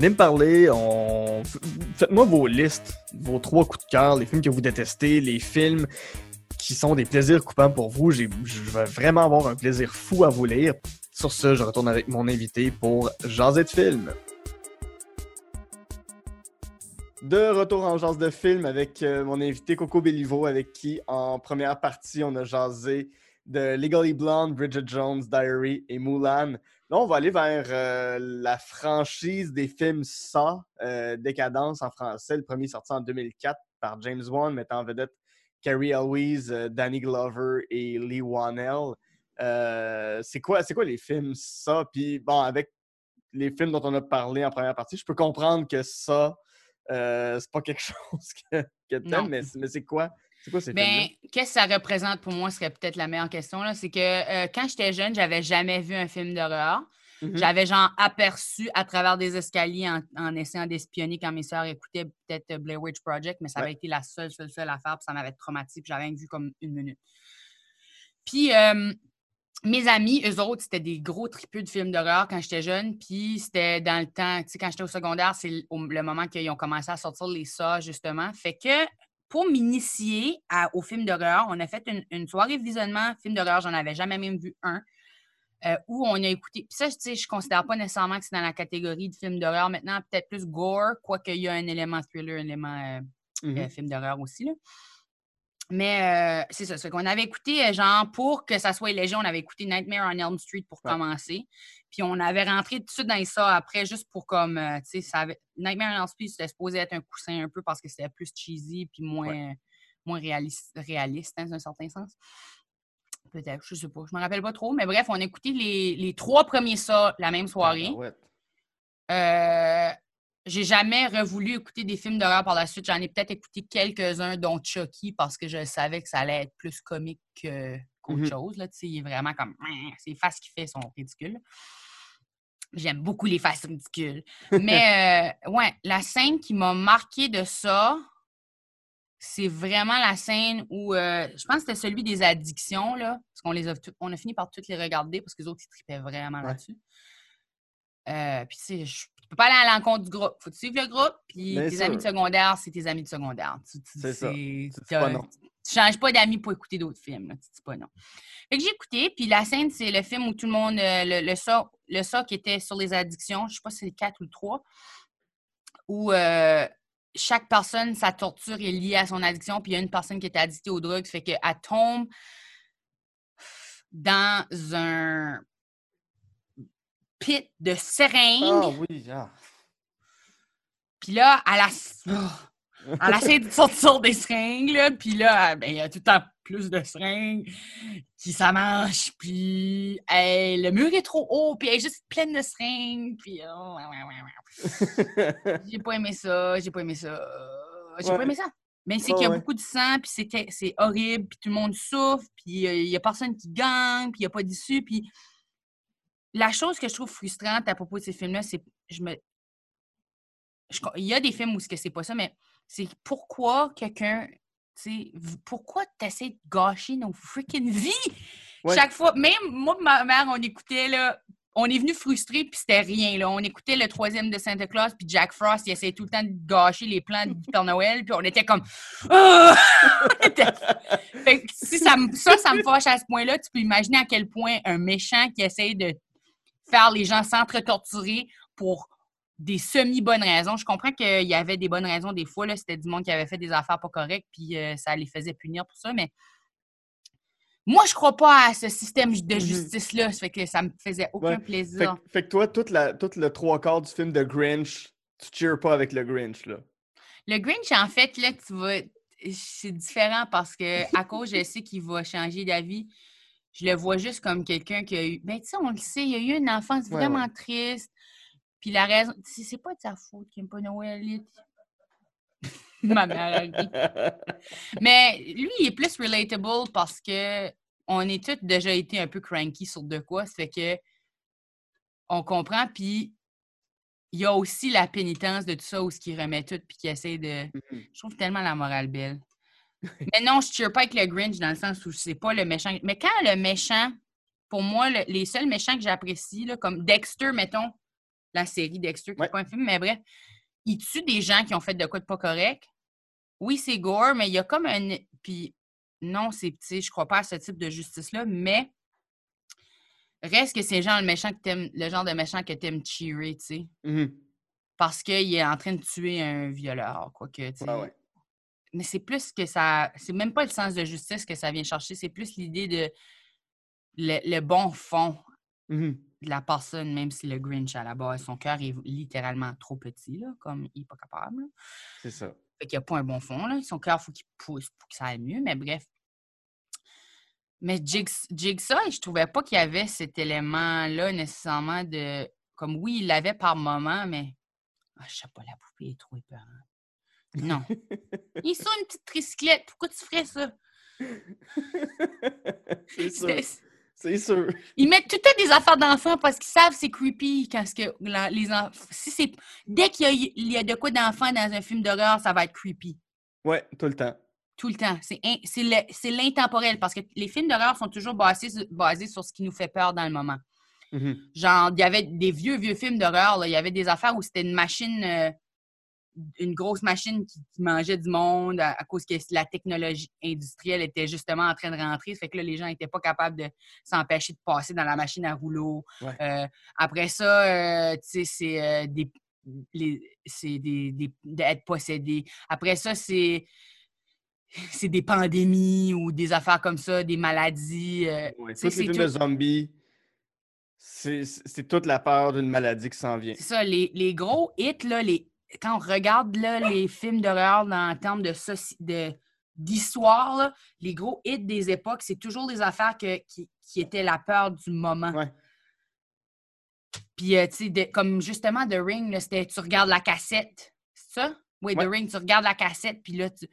Venez me parler, faites-moi vos listes, vos trois coups de cœur, les films que vous détestez, les films qui sont des plaisirs coupants pour vous. Je vais vraiment avoir un plaisir fou à vous lire. Sur ce, je retourne avec mon invité pour Jaser de film. De retour en jase de film avec euh, mon invité Coco Bellivo, avec qui en première partie on a jasé de Legally Blonde, Bridget Jones, Diary et Mulan. Là, on va aller vers euh, la franchise des films Saw, euh, Décadence en français. Le premier sorti en 2004 par James Wan, mettant en vedette Carrie Elwes, euh, Danny Glover et Lee Wanell. Euh, c'est quoi, c'est quoi les films ça? Puis bon, avec les films dont on a parlé en première partie, je peux comprendre que ça, c'est pas quelque chose que, que t'aimes, mais, mais c'est quoi? C'est quoi ces? Ben, qu'est-ce que ça représente pour moi serait peut-être la meilleure question. là. C'est que euh, quand j'étais jeune, j'avais jamais vu un film d'horreur. Mhm. J'avais genre aperçu à travers des escaliers en, en essayant d'espionner quand mes sœurs écoutaient peut-être Blair Witch Project, mais ça Ouais. avait été la seule, seule, seule affaire, puis ça m'avait traumatisé, puis j'avais vu comme une minute. Puis euh, mes amis, eux autres, c'était des gros tripeux de films d'horreur quand j'étais jeune, puis c'était dans le temps, tu sais, quand j'étais au secondaire, c'est le moment qu'ils ont commencé à sortir les ça, justement. Fait que pour m'initier aux films d'horreur, on a fait une, une soirée de visionnement film d'horreur, j'en avais jamais même vu un euh, où on a écouté. Puis ça, je considère pas nécessairement que c'est dans la catégorie de films d'horreur maintenant, peut-être plus gore, quoique il y a un élément thriller, un élément euh, Mhm. euh, film d'horreur aussi. Là. Mais euh, c'est ça. C'est qu'on avait écouté, euh, genre, pour que ça soit léger, on avait écouté Nightmare on Elm Street pour Ouais. commencer. Puis on avait rentré tout de suite dans ça après, juste pour comme, euh, tu sais, ça avait... Nightmare on Elm Street, c'était supposé être un coussin un peu parce que c'était plus cheesy puis moins, moins réaliste, réaliste hein, dans un certain sens. Peut-être, je sais pas. Je me rappelle pas trop. Mais bref, on a écouté les, les trois premiers ça la même soirée. Ouais. Euh, j'ai jamais revoulu écouter des films d'horreur par la suite. J'en ai peut-être écouté quelques-uns, dont Chucky, parce que je savais que ça allait être plus comique que- qu'autre Mhm. chose. Là. Il est vraiment comme. Ces faces qu'il fait sont ridicules. J'aime beaucoup les faces ridicules. Mais euh, ouais, la scène qui m'a marqué de ça, c'est vraiment la scène où euh, je pense que c'était celui des addictions, là. Parce qu'on les a on a fini par toutes les regarder parce que les autres, ils tripaient vraiment Ouais. là-dessus. Euh, puis tu sais, peux pas aller à l'encontre du groupe. Faut suivre le groupe, puis Bien tes amis de secondaire, c'est tes amis de secondaire. Tu, tu- C'est ça. pas non. tu changes pas d'amis pour écouter d'autres films. Là. Tu dis pas non. Fait que j'ai écouté, puis la scène, c'est le film où tout le monde, euh, le, le, ça, le ça qui était sur les addictions, je sais pas si c'est 4 ou 3, où euh, chaque personne, sa torture est liée à son addiction, puis il y a une personne qui était addictée aux drogues, fait qu'elle tombe dans un pit de seringues. Ah oui, ah. Puis là, elle, a... elle essaie de sortir des seringues, là, puis là, ben, il y a tout le temps plus de seringues qui ça mange, puis le mur est trop haut, puis elle est juste pleine de seringues, puis oh, j'ai pas aimé ça, j'ai pas aimé ça, j'ai Ouais. pas aimé ça. Mais c'est qu'il y a ouais. beaucoup de sang, puis c'est horrible, puis tout le monde souffre, puis euh, il y a personne qui gagne, puis il y a pas d'issue, puis la chose que je trouve frustrante à propos de ces films-là, c'est je me je il y a des films où ce que c'est pas ça, mais c'est pourquoi quelqu'un, tu sais, v- pourquoi tu essaies de gâcher nos freaking vies? Ouais. Chaque fois, même moi et ma mère, on écoutait, là, on est venu frustrés, puis c'était rien, là. On écoutait le troisième de Santa Claus, puis Jack Frost, il essayait tout le temps de gâcher les plans du Père Noël, puis on était comme... Fait que si ça, ça, ça me fâche à ce point-là, tu peux imaginer à quel point un méchant qui essaye de faire les gens s'entre-torturer pour des semi-bonnes raisons. Je comprends qu'il y avait des bonnes raisons des fois. C'était du monde qui avait fait des affaires pas correctes, puis euh, ça les faisait punir pour ça, mais moi, je crois pas à ce système de Mhm. justice-là. Ça fait que ça me faisait aucun Ouais. Plaisir. fait que toi, toute la, tout le trois quarts du film de Grinch, tu cheers pas avec le Grinch, là? Le Grinch, en fait, là, tu vas. C'est différent parce que à cause, je sais qu'il va changer d'avis. Je le vois juste comme quelqu'un qui a eu. Ben, tu sais, on le sait, il a eu une enfance vraiment ouais. triste. Puis la raison. C'est pas de sa faute qu'il n'aime pas Noël. Ma mère. Mais lui, il est plus relatable parce que on est tous déjà été un peu cranky sur de quoi. Ça fait que on comprend, puis il y a aussi la pénitence de tout ça où ce qui remet tout puis qui essaie de. Mhm. Je trouve tellement la morale belle. Mais non, je ne tire pas avec le Grinch dans le sens où c'est pas le méchant. Mais quand le méchant, pour moi, le- les seuls méchants que j'apprécie, comme Dexter, mettons, la série Dexter, qui n'est Ouais. pas un film, mais bref, il tue des gens qui ont fait de quoi de pas correct. Oui, c'est gore, mais il y a comme un. Puis non, c'est petit, je crois pas à ce type de justice-là, mais reste que c'est genre le méchant que t'aimes, le genre de méchant que t'aimes cheerer, tu sais. Mhm. Parce qu'il est en train de tuer un violeur, quoi que, tu sais. Ouais, ouais. Mais c'est plus que ça. C'est même pas le sens de justice que ça vient chercher, c'est plus l'idée de le, le bon fond Mhm. de la personne, même si le Grinch à la base, son cœur est littéralement trop petit, là, comme il n'est pas capable. C'est ça. Fait qu'il n'y a pas un bon fond. Là. Son cœur, il faut qu'il pousse pour que ça aille mieux, mais bref. Mais Jigs- Jigsaw, je trouvais pas qu'il y avait cet élément-là nécessairement de. Comme oui, il l'avait par moment, mais. Ah, je sais pas, la poupée est trop épeurante. Non. Il est sur une petite tricyclette. Pourquoi tu ferais ça? c'est sûr. C'est- sûr. Ils mettent tout le temps des affaires d'enfants parce qu'ils savent que c'est creepy quand ce que la- les enfants. Si c'est dès qu'il y y a de quoi d'enfant dans un film d'horreur, ça va être creepy. Ouais, tout le temps. Tout le temps. C'est l'intemporel parce que les films d'horreur sont toujours basés, sur- basés sur ce qui nous fait peur dans le moment. Mhm. Genre, il y avait des vieux, vieux films d'horreur. Il y avait des affaires où c'était une machine, euh, une grosse machine qui, qui mangeait du monde à, à cause que la technologie industrielle était justement en train de rentrer. Ça fait que là, les gens n'étaient pas capables de s'empêcher de passer dans la machine à rouleau. Ouais. Euh, après ça, euh, tu sais, c'est euh, des, des, des- d'être possédé. Après ça, c'est c'est des pandémies ou des affaires comme ça, des maladies. Ouais, les c'est de tout- zombies, c'est toute la peur d'une maladie qui s'en vient. C'est ça, les, les gros hits, là, les, quand on regarde là, les films d'horreur dans- en termes de, de, d'histoire, là, les gros hits des époques, c'est toujours des affaires que- qui, qui étaient la peur du moment. Ouais. Puis, euh, tu sais, comme justement The Ring, là, c'était tu regardes la cassette. C'est ça? Oui, Ouais. The Ring, tu regardes la cassette, puis là, tu-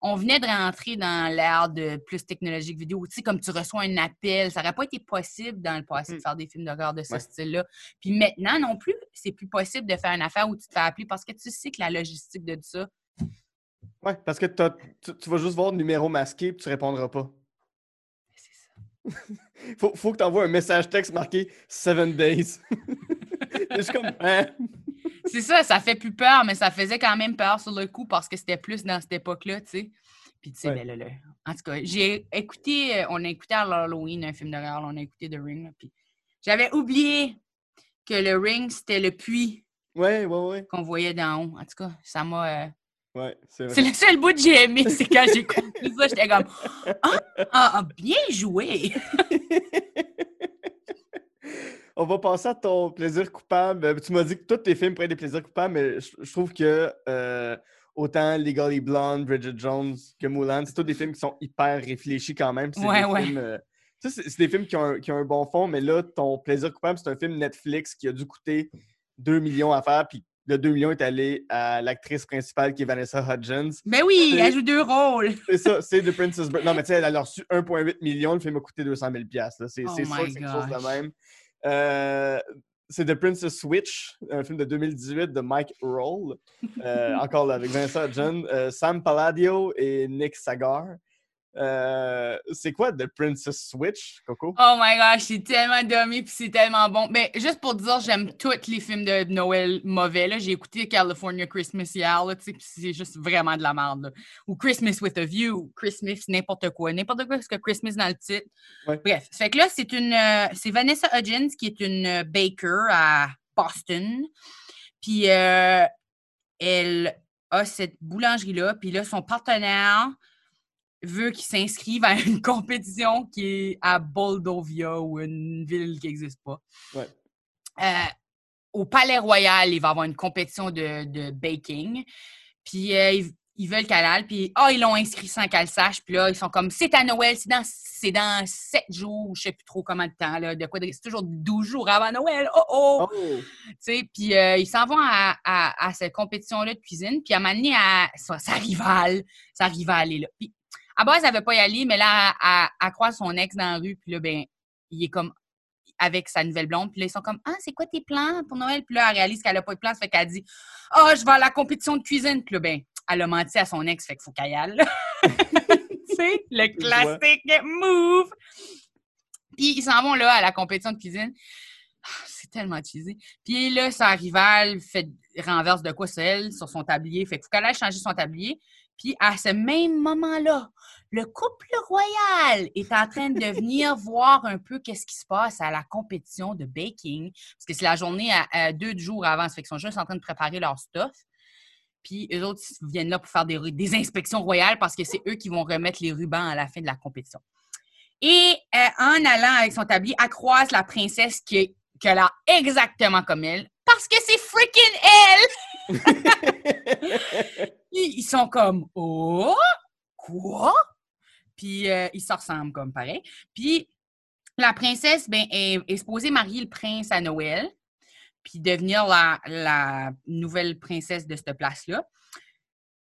on venait de rentrer dans l'ère de plus technologique vidéo. Tu sais, comme tu reçois un appel, ça n'aurait pas été possible dans le passé de Mm. faire des films d'horreur de ce Ouais. style-là. Puis maintenant non plus, c'est plus possible de faire une affaire où tu te fais appeler parce que tu sais que la logistique de ça. Ouais, parce que tu, tu vas juste voir le numéro masqué puis tu répondras pas. C'est ça. Faut, faut que tu envoies un message texte marqué Seven Days. Juste comme. Hein? C'est ça, ça fait plus peur, mais ça faisait quand même peur sur le coup parce que c'était plus dans cette époque-là, tu sais. Puis tu sais, Ouais. ben là, là, en tout cas, j'ai écouté, euh, on a écouté à l'Halloween un film d'horreur, on a écouté The Ring, puis j'avais oublié que le Ring, c'était le puits Ouais, ouais, ouais. qu'on voyait d'en haut. En tout cas, ça m'a... euh, Ouais. C'est le seul bout que j'ai aimé, c'est quand j'ai compris ça, j'étais comme ah, ah, ah, bien joué! On va passer à ton plaisir coupable. Euh, Tu m'as dit que tous tes films prennent des plaisirs coupables, mais je, je trouve que euh, autant Legally Blonde, Bridget Jones que Mulan, c'est tous des films qui sont hyper réfléchis quand même. C'est Ouais, des ouais. films, euh, c'est des films qui ont, un, qui ont un bon fond, mais là, ton plaisir coupable, c'est un film Netflix qui a dû coûter 2 millions à faire, puis le 2 millions est allé à l'actrice principale qui est Vanessa Hudgens. Ben oui, elle joue deux rôles! C'est ça, c'est The Princess Bride. Non, mais tu sais, elle a reçu 1,8 million, le film a coûté 200 000 là. C'est Oh c'est sûr my que c'est quelque chose de même. Euh, c'est The Princess Switch, un film de 2018 de Mike Roll. Euh, encore là, avec Vanessa Hudgens, euh, Sam Palladio et Nick Sagar. Euh, c'est quoi The Princess Switch, Coco? Oh my gosh, c'est tellement dummy puis c'est tellement bon. Mais juste pour te dire, j'aime tous les films de Noël mauvais. J'ai écouté California Christmas hier, puis c'est juste vraiment de la merde. là. Ou Christmas with a View, ou Christmas, n'importe quoi. N'importe quoi, parce que Christmas dans le titre. Ouais. Bref, fait que là, c'est une. euh, c'est Vanessa Hudgens qui est une euh, baker à Boston. Puis euh, elle a cette boulangerie-là. Puis là, son partenaire veut qu'il s'inscrive à une compétition qui est à Moldovia ou une ville qui n'existe pas. Ouais. Euh, au Palais Royal, il va avoir une compétition de, de baking. Puis euh, ils, ils veulent qu'elle aille. Puis ah, ils l'ont inscrit sans qu'elle sache. Puis là, ils sont comme c'est à Noël, c'est dans, c'est dans sept jours, je sais plus trop comment de temps. Là, de quoi, c'est toujours 12 jours avant Noël. Oh oh! Oh! tu sais, puis euh, ils s'en vont à, à- à cette compétition-là de cuisine, puis à un moment donné, à- sa, sa rivale, sa rivale est là. Puis à base, elle veut pas y aller, mais là, elle, elle croise son ex dans la rue, puis là, ben, il est comme avec sa nouvelle blonde, puis là, ils sont comme « Ah, c'est quoi tes plans pour Noël? » Puis là, elle réalise qu'elle a pas de plans, ça fait qu'elle dit « Ah, je vais à la compétition de cuisine. » Puis là, ben, elle a menti à son ex, fait qu'il faut qu'elle y aille. tu sais, le classique move! Puis ils s'en vont là à la compétition de cuisine. Ah, C'est tellement cheesy. Puis là, sa rivale fait renverse de quoi c'est elle sur son tablier. Fait qu'il faut qu'elle aille changer son tablier. Puis à ce même moment-là, le couple royal est en train de venir voir un peu qu'est-ce qui se passe à la compétition de baking. Parce que c'est la journée à, à deux jours avant. Ça fait qu'ils sont juste en train de préparer leur stuff. Puis eux autres ils viennent là pour faire des, inspections royales parce que c'est eux qui vont remettre les rubans à la fin de la compétition. Et euh, en allant avec son tablier, elle croise la princesse qui, est- qui a exactement comme elle parce que c'est freaking elle! Ils sont comme Oh! Quoi? Puis euh, ils se ressemblent comme pareil. Puis la princesse ben, est, est supposée marier le prince à Noël, puis devenir la, nouvelle princesse de cette place-là.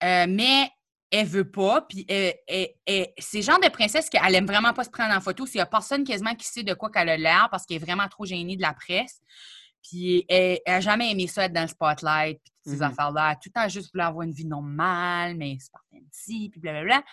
Euh, mais elle veut pas, puis elle- c'est genre de princesse qu'elle aime vraiment pas se prendre en photo. S'il y a personne quasiment qui sait de quoi qu'elle a l'air parce qu'elle est vraiment trop gênée de la presse. Puis elle, elle a jamais aimé ça être dans le spotlight, puis toutes ces Mhm. affaires-là. Tout le temps juste voulu avoir une vie normale, mais c'est pas fancy, puis blablabla.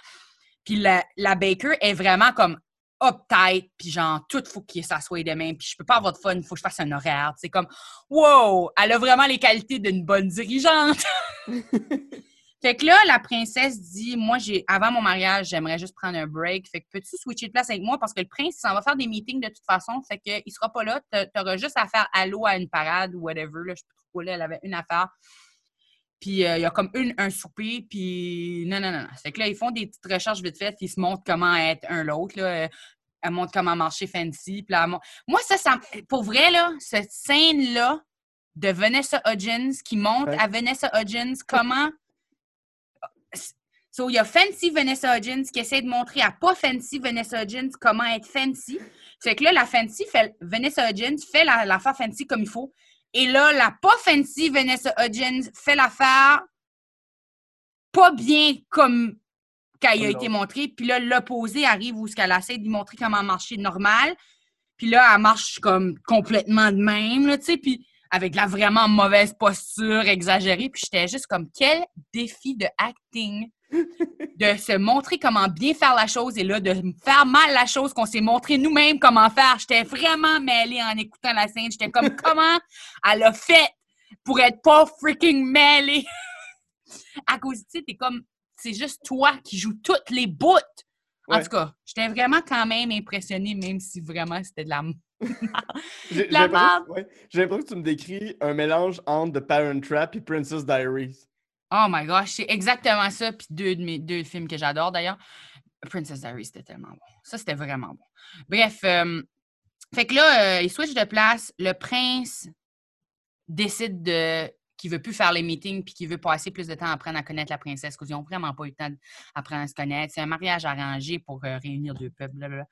Puis la, la Baker est vraiment comme uptight, puis genre, tout faut qu'il s'assoie demain, puis je peux pas avoir de fun, il faut que je fasse un horaire. C'est comme, wow, elle a vraiment les qualités d'une bonne dirigeante. fait que là, la princesse dit, moi, j'ai avant mon mariage, j'aimerais juste prendre un break. Fait que peux-tu switcher de place avec moi? Parce que le prince, il s'en va faire des meetings de toute façon. Fait qu'il sera pas là. T'a- T'auras juste à faire allô à une parade ou whatever. Là, je sais plus trop, là, elle avait une affaire. Puis euh, il y a comme une, un souper, puis non, non, non. non. C'est que là, ils font des petites recherches vite faites, puis ils se montrent comment être un l'autre. là. Elle montre comment marcher fancy. Puis là, elle Moi, ça, ça, pour vrai, là, cette scène-là de Vanessa Hudgens qui montre Ouais. à Vanessa Hudgens comment. So, il y a Fancy Vanessa Hudgens qui essaie de montrer à pas Fancy Vanessa Hudgens comment être fancy. Fait que là, la Fancy, fait, Vanessa Hudgens fait la- l'affaire Fancy comme il faut. Et là, la pas Fancy Vanessa Hudgens fait l'affaire pas bien comme qu'elle a été montrée. Puis là, l'opposé arrive où ce qu'elle essaie de lui montrer comment marcher normal. Puis là, elle marche comme complètement de même, là, tu sais. Puis avec la vraiment mauvaise posture exagérée. Puis j'étais juste comme, quel défi de acting de se montrer comment bien faire la chose et là, de faire mal la chose qu'on s'est montré nous-mêmes comment faire. J'étais vraiment mêlée en écoutant la scène. J'étais comme, comment elle a fait pour être pas freaking mêlée? à cause, tu sais, t'es comme, c'est juste toi qui joues toutes les bouts. En Ouais. tout cas, j'étais vraiment quand même impressionnée, même si vraiment c'était de la... L'impression ouais, j'ai l'impression que tu me décris un mélange entre The Parent Trap et Princess Diaries. Oh my gosh, c'est exactement ça. Puis deux de mes deux films que j'adore d'ailleurs. Princess Diaries, c'était tellement bon. Ça, c'était vraiment bon. Bref, euh, fait que là, euh, il switch de place. Le prince décide de qu'il veut plus faire les meetings puis qu'il veut passer plus de temps à apprendre à connaître la princesse, qu'ils n'ont vraiment pas eu le temps d'apprendre à se connaître. C'est un mariage arrangé pour euh, réunir deux peuples. blablabla.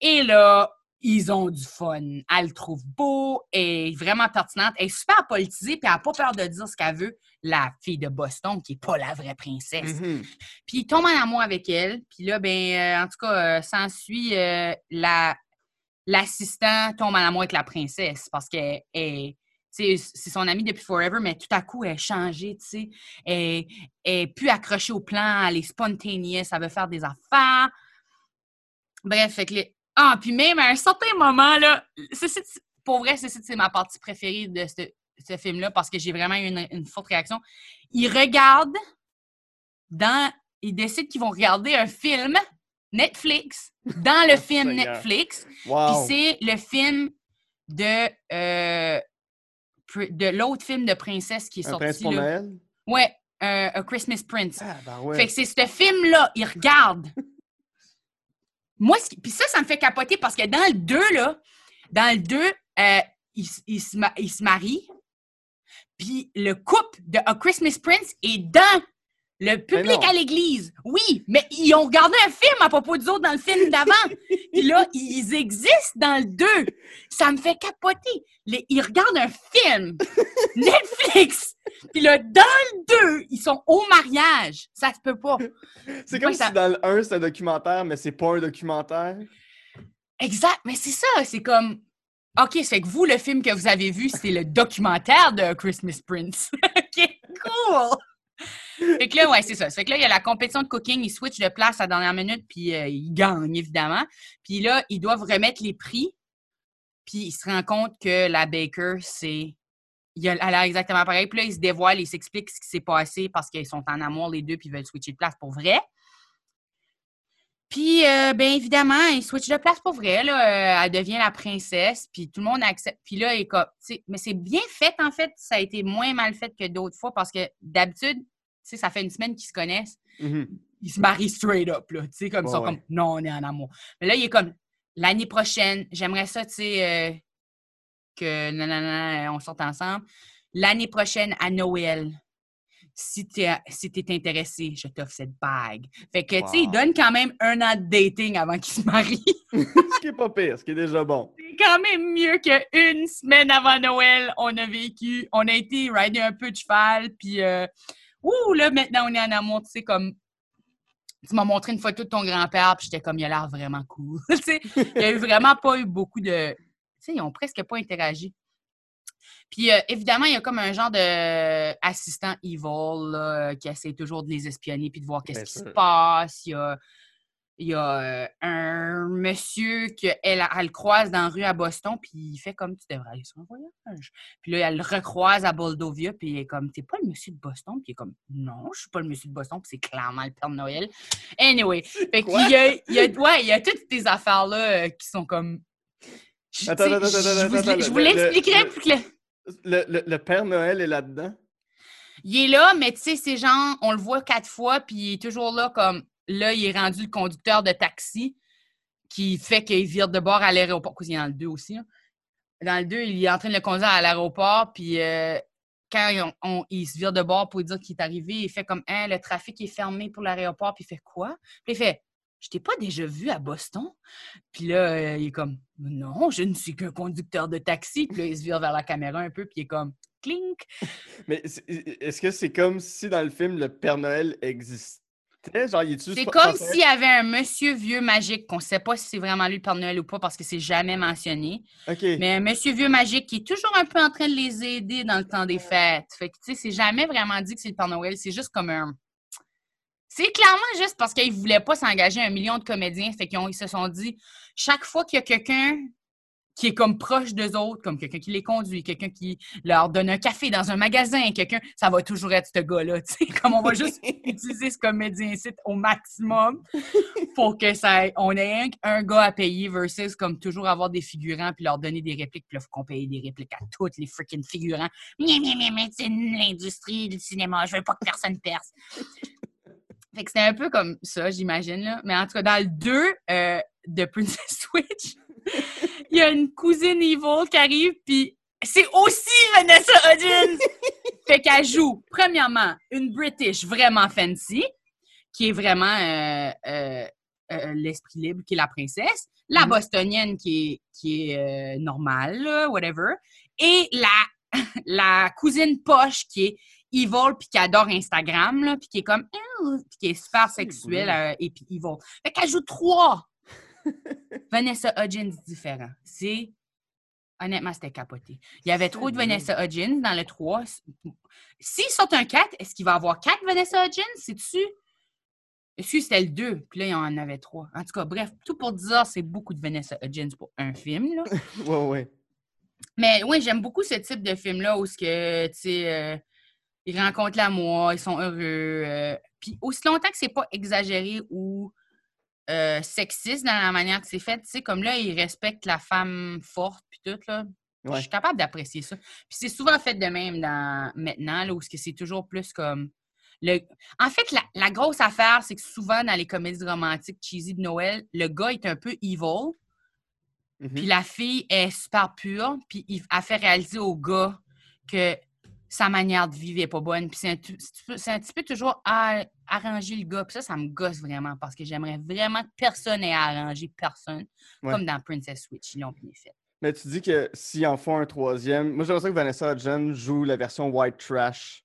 Et là, ils ont du fun. Elle le trouve beau et vraiment pertinente. Elle est super politisée puis elle n'a pas peur de dire ce qu'elle veut. La fille de Boston, qui n'est pas la vraie princesse. Mhm. Puis il tombe en amour avec elle. Puis là, ben, euh, en tout cas, euh, s'ensuit euh, la l'assistant tombe en amour avec la princesse parce que elle- tu sais, c'est son amie depuis forever, mais tout à coup, elle a changé, tu sais. Elle elle est plus accrochée au plan, elle est spontaneous, elle veut faire des affaires. Bref, fait que les- Ah, puis même à un certain moment, là, pour vrai, c'est c'est ma partie préférée de ce, ce film-là parce que j'ai vraiment eu une, une forte réaction. Ils regardent dans. Ils décident qu'ils vont regarder un film Netflix dans le film Seigneur. Netflix. Puis Wow. c'est le film de. euh, de l'autre film de princesse qui est Un prince sorti. pour là. Noël? Ouais, euh, A Christmas Prince. Ah, ben ouais. Fait que c'est ce film-là, il regarde. Moi, ça, ça me fait capoter parce que dans le 2, là, dans le 2, euh, il, se il se marie, puis le couple de A Christmas Prince est dans le public non. à l'église. Oui, mais ils ont regardé un film à propos des autres dans le film d'avant. puis là, ils existent dans le 2. Ça me fait capoter. Les- ils regardent un film Netflix. Puis là, dans le 2, ils sont au mariage. Ça se peut pas. C'est comme si dans le 1, c'est un documentaire, mais c'est pas un documentaire. Exact, mais c'est ça, c'est comme. OK, c'est que vous, le film que vous avez vu, c'est le documentaire de Christmas Prince. OK, cool! Fait que là, ouais, c'est ça. Fait que là, il y a la compétition de cooking, ils switchent de place à la dernière minute, puis euh, ils gagnent, évidemment. Puis là, ils doivent remettre les prix, puis ils se rendent compte que la baker, c'est. il a- Elle a exactement pareil. Puis là, ils se dévoilent, ils s'expliquent ce qui s'est passé parce qu'ils sont en amour, les deux, puis ils veulent switcher de place pour vrai. Puis, euh, bien évidemment, ils switchent de place pour vrai. Là, Euh, elle devient la princesse, puis tout le monde accepte. Puis là, elle est mais c'est bien fait, en fait. Ça a été moins mal fait que d'autres fois parce que d'habitude, tu sais, ça fait une semaine qu'ils se connaissent. Mhm. Ils se marient straight up, là. Tu sais, comme ça, ouais. comme, non, on est en amour. Mais là, il est comme, l'année prochaine, j'aimerais ça, tu sais, euh, que, non, non, non, on sorte ensemble. L'année prochaine, à Noël, si tu es, si t'es intéressé, je t'offre cette bague. Fait que, tu sais, il donne quand même un an de dating avant qu'il se marie. ce qui est pas pire, ce qui est déjà bon. C'est quand même mieux qu'une semaine avant Noël, on a vécu, on a été rider un peu de cheval, puis euh, ouh, là, maintenant, on est en amour, tu sais, comme, tu m'as montré une photo de ton grand-père, puis j'étais comme, il a l'air vraiment cool, tu sais, il y a eu vraiment pas eu beaucoup de, tu sais, ils ont presque pas interagi. Puis euh, évidemment, il y a comme un genre de assistant evil là, qui essaie toujours de les espionner puis de voir qu'est-ce qui se passe. Il y a, il y a euh, un monsieur qu'elle elle, elle croise dans la rue à Boston, puis il fait comme tu devrais aller sur un voyage. Puis là, elle le recroise à Moldovia, puis il est comme T'es pas le monsieur de Boston? Puis il est comme Non, je suis pas le monsieur de Boston, puis c'est clairement le Père Noël. Anyway, fait qu'il y a, il y a, ouais, il y a toutes ces affaires-là euh, qui sont comme. Je, Attends, attends, attends, je attends, vous, l'expliquerai le- plus que. Le, le- le Père Noël est là-dedans? Il est là, mais tu sais, c'est genre, on le voit quatre fois, puis il est toujours là comme. Là, il est rendu le conducteur de taxi qui fait qu'il vire de bord à l'aéroport. Parce qu'il est dans le 2 aussi. là. Dans le 2, il est en train de le conduire à l'aéroport, puis euh, quand il se vire de bord pour dire qu'il est arrivé, il fait comme Hein, le trafic est fermé pour l'aéroport, puis il fait quoi? Puis il fait Je t'ai pas déjà vu à Boston? Puis là, euh, il est comme Non, je ne suis qu'un conducteur de taxi. Puis là, il se vire vers la caméra un peu, puis il est comme Clink! Mais est-ce que c'est comme si dans le film le Père Noël existait? C'est comme s'il y avait un monsieur vieux magique, qu'on sait pas si c'est vraiment lui le Père Noël ou pas, parce que c'est jamais mentionné. Mais un monsieur vieux magique qui est toujours un peu en train de les aider dans le temps des fêtes. Fait que, tu sais, c'est jamais vraiment dit que c'est le Père Noël. C'est juste comme un. C'est clairement juste parce qu'ils voulaient pas s'engager un million de comédiens. Fait qu'ils ils se sont dit, chaque fois qu'il y a quelqu'un qui est comme proche d'eux autres, comme quelqu'un qui les conduit, quelqu'un qui leur donne un café dans un magasin, quelqu'un, ça va toujours être ce gars-là, tu sais, comme on va juste utiliser ce comédien-ci au maximum pour que ça on ait un, un gars à payer versus comme toujours avoir des figurants puis leur donner des répliques puis là faut qu'on paye des répliques à tous les freaking figurants. Mais mais mais mais c'est l'industrie du cinéma, je veux pas que personne perce. Fait que c'était un peu comme ça, j'imagine là, mais en tout cas dans le 2 euh, de Princess Switch, il y a une cousine evil qui arrive puis c'est aussi Vanessa Hudgens. fait qu'elle joue premièrement une British vraiment fancy qui est vraiment euh, euh, euh, l'esprit libre, qui est la princesse, la Mhm. bostonienne qui est, qui est normale, whatever, et la, la cousine poche qui est evil puis qui adore Instagram, là, puis qui est comme, puis qui est super sexuelle et puis evil. Fait qu'elle joue trois Vanessa Hudgens différents. C'est. Honnêtement, c'était capoté. Il y avait trop de? Vanessa Hudgens dans le 3. S'ils sortent un 4, est-ce qu'il va y avoir 4 Vanessa Hudgens? C'est-tu? Est-ce que c'était le 2? Puis là, il y en avait 3. En tout cas, bref, tout pour dire, c'est beaucoup de Vanessa Hudgens pour un film. Là. Ouais, ouais. Mais oui, j'aime beaucoup ce type de film-là où ce que, tu sais, euh, ils rencontrent l'amour, ils sont heureux. euh, puis aussi longtemps que c'est pas exagéré ou euh, sexiste dans la manière que c'est fait, tu sais, comme là, ils respectent la femme forte puis tout, là. Je suis capable d'apprécier ça. Puis c'est souvent fait de même dans maintenant, là, où c'est toujours plus comme. Le... En fait, la, la grosse affaire, c'est que souvent dans les comédies romantiques cheesy de Noël, le gars est un peu evil, Mhm. puis la fille est super pure, puis il a fait réaliser au gars que sa manière de vivre est pas bonne. Puis c'est un, un petit peu- c'est un petit peu toujours à, arranger le gars. Puis ça, ça me gosse vraiment parce que j'aimerais vraiment que personne n'ait à arranger personne. Ouais. Comme dans Princess Switch, ils l'ont bien fait. Mais tu dis que s'ils en font un troisième, moi j'aimerais ça que Vanessa Hudgens joue la version White Trash,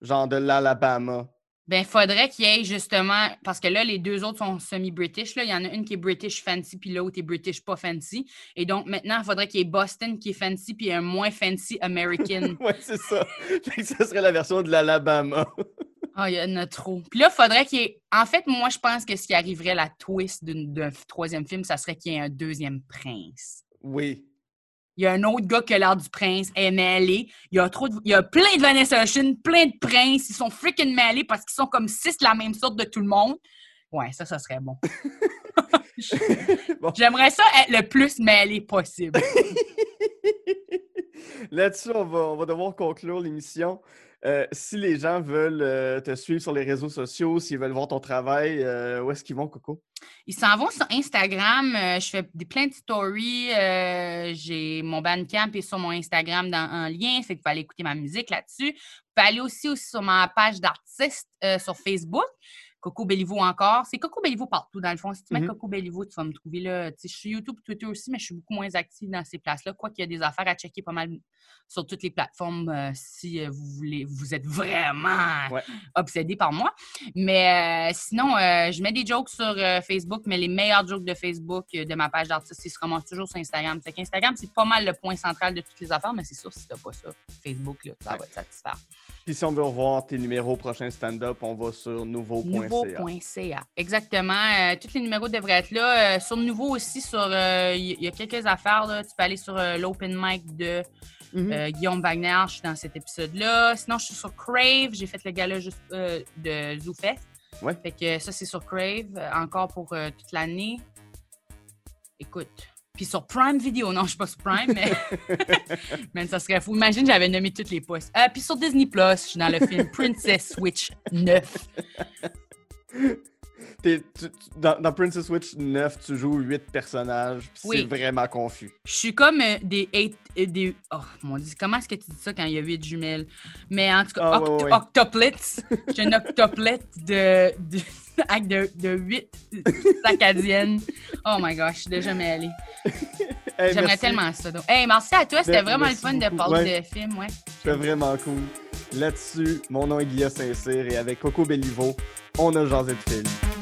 genre de l'Alabama. Ben, faudrait qu'il y ait justement, parce que là, les deux autres sont semi-British. là. Il y en a une qui est British fancy, puis l'autre est British pas fancy. Et donc, maintenant, il faudrait qu'il y ait Boston qui est fancy, puis un moins fancy American. ouais, c'est ça. Ça serait la version de l'Alabama. Ah, il y en a trop. Puis là, il faudrait qu'il y ait. En fait, moi, je pense que ce qui arriverait, la twist d'un troisième film, ça serait qu'il y ait un deuxième prince. oui. Il y a un autre gars qui a l'air du prince, est mêlé. Il y a trop de- Il y a plein de Vanessa Hudgens, plein de princes. Ils sont freaking mêlés parce qu'ils sont comme six de la même sorte de tout le monde. Ouais, ça, ça serait bon. Bon. J'aimerais ça être le plus mêlé possible. Là-dessus, on va, on va devoir conclure l'émission. Euh, si les gens veulent euh, te suivre sur les réseaux sociaux, s'ils veulent voir ton travail, euh, où est-ce qu'ils vont, Coco? Ils s'en vont sur Instagram. je fais des, plein de stories. j'ai mon Bandcamp est sur mon Instagram dans, en lien. Fait que vous pouvez aller écouter ma musique là-dessus. Vous pouvez aller aussi, aussi sur ma page d'artiste sur Facebook. Coco Belliveau encore. C'est Coco Belliveau partout, dans le fond. Si tu mets Mhm. Coco Belliveau, tu vas me trouver là. Je suis YouTube, Twitter aussi, mais je suis beaucoup moins active dans ces places-là. Quoi qu'il y a des affaires à checker pas mal sur toutes les plateformes euh, si euh, vous voulez, vous êtes vraiment Ouais. obsédé par moi. Mais euh, sinon, je mets des jokes sur Facebook, mais les meilleurs jokes de Facebook, de ma page d'artiste, ils se remontent toujours sur Instagram. Fait qu'Instagram, c'est pas mal le point central de toutes les affaires, mais c'est sûr, si t'as pas ça, Facebook, là, ça va te satisfaire. Puis si on veut revoir tes numéros prochains stand-up, on va sur nouveau.ca. Nouveau.ca. Exactement. Euh, tous les numéros devraient être là. Euh, sur Nouveau aussi, sur euh, il y, a quelques affaires. Là. Tu peux aller sur euh, l'open mic de Mhm. euh, Guillaume Wagner. Je suis dans cet épisode-là. Sinon, je suis sur Crave. J'ai fait le gala juste de ZooFest. Ouais. Fait que ça, c'est sur Crave. encore pour toute l'année. Écoute. Puis sur Prime Video. Non, je suis pas sur Prime, mais. ça serait fou. Imagine, j'avais nommé toutes les postes. Euh, puis sur Disney Plus, je suis dans le film Princess Switch 9. T'es- tu- tu- dans, dans Princess Switch 9, tu joues 8 personnages, pis Oui. c'est vraiment confus. Je suis comme euh, des eight, euh, des oh mon dieu, comment est-ce que tu dis ça quand il y a huit jumelles? Mais en tout cas, Ah, octoplets. J'ai une octoplet de, de de, de 8 acadiennes. Oh my gosh, je suis déjà. Hey, J'aimerais merci. tellement ça. donc. Hey, merci à toi, c'était Ben, vraiment le fun de parler Ouais. de film, ouais. C'était vraiment cool. Là-dessus, mon nom est Guillaume Saint-Cyr et avec Coco Bellivo, on a jasé de film.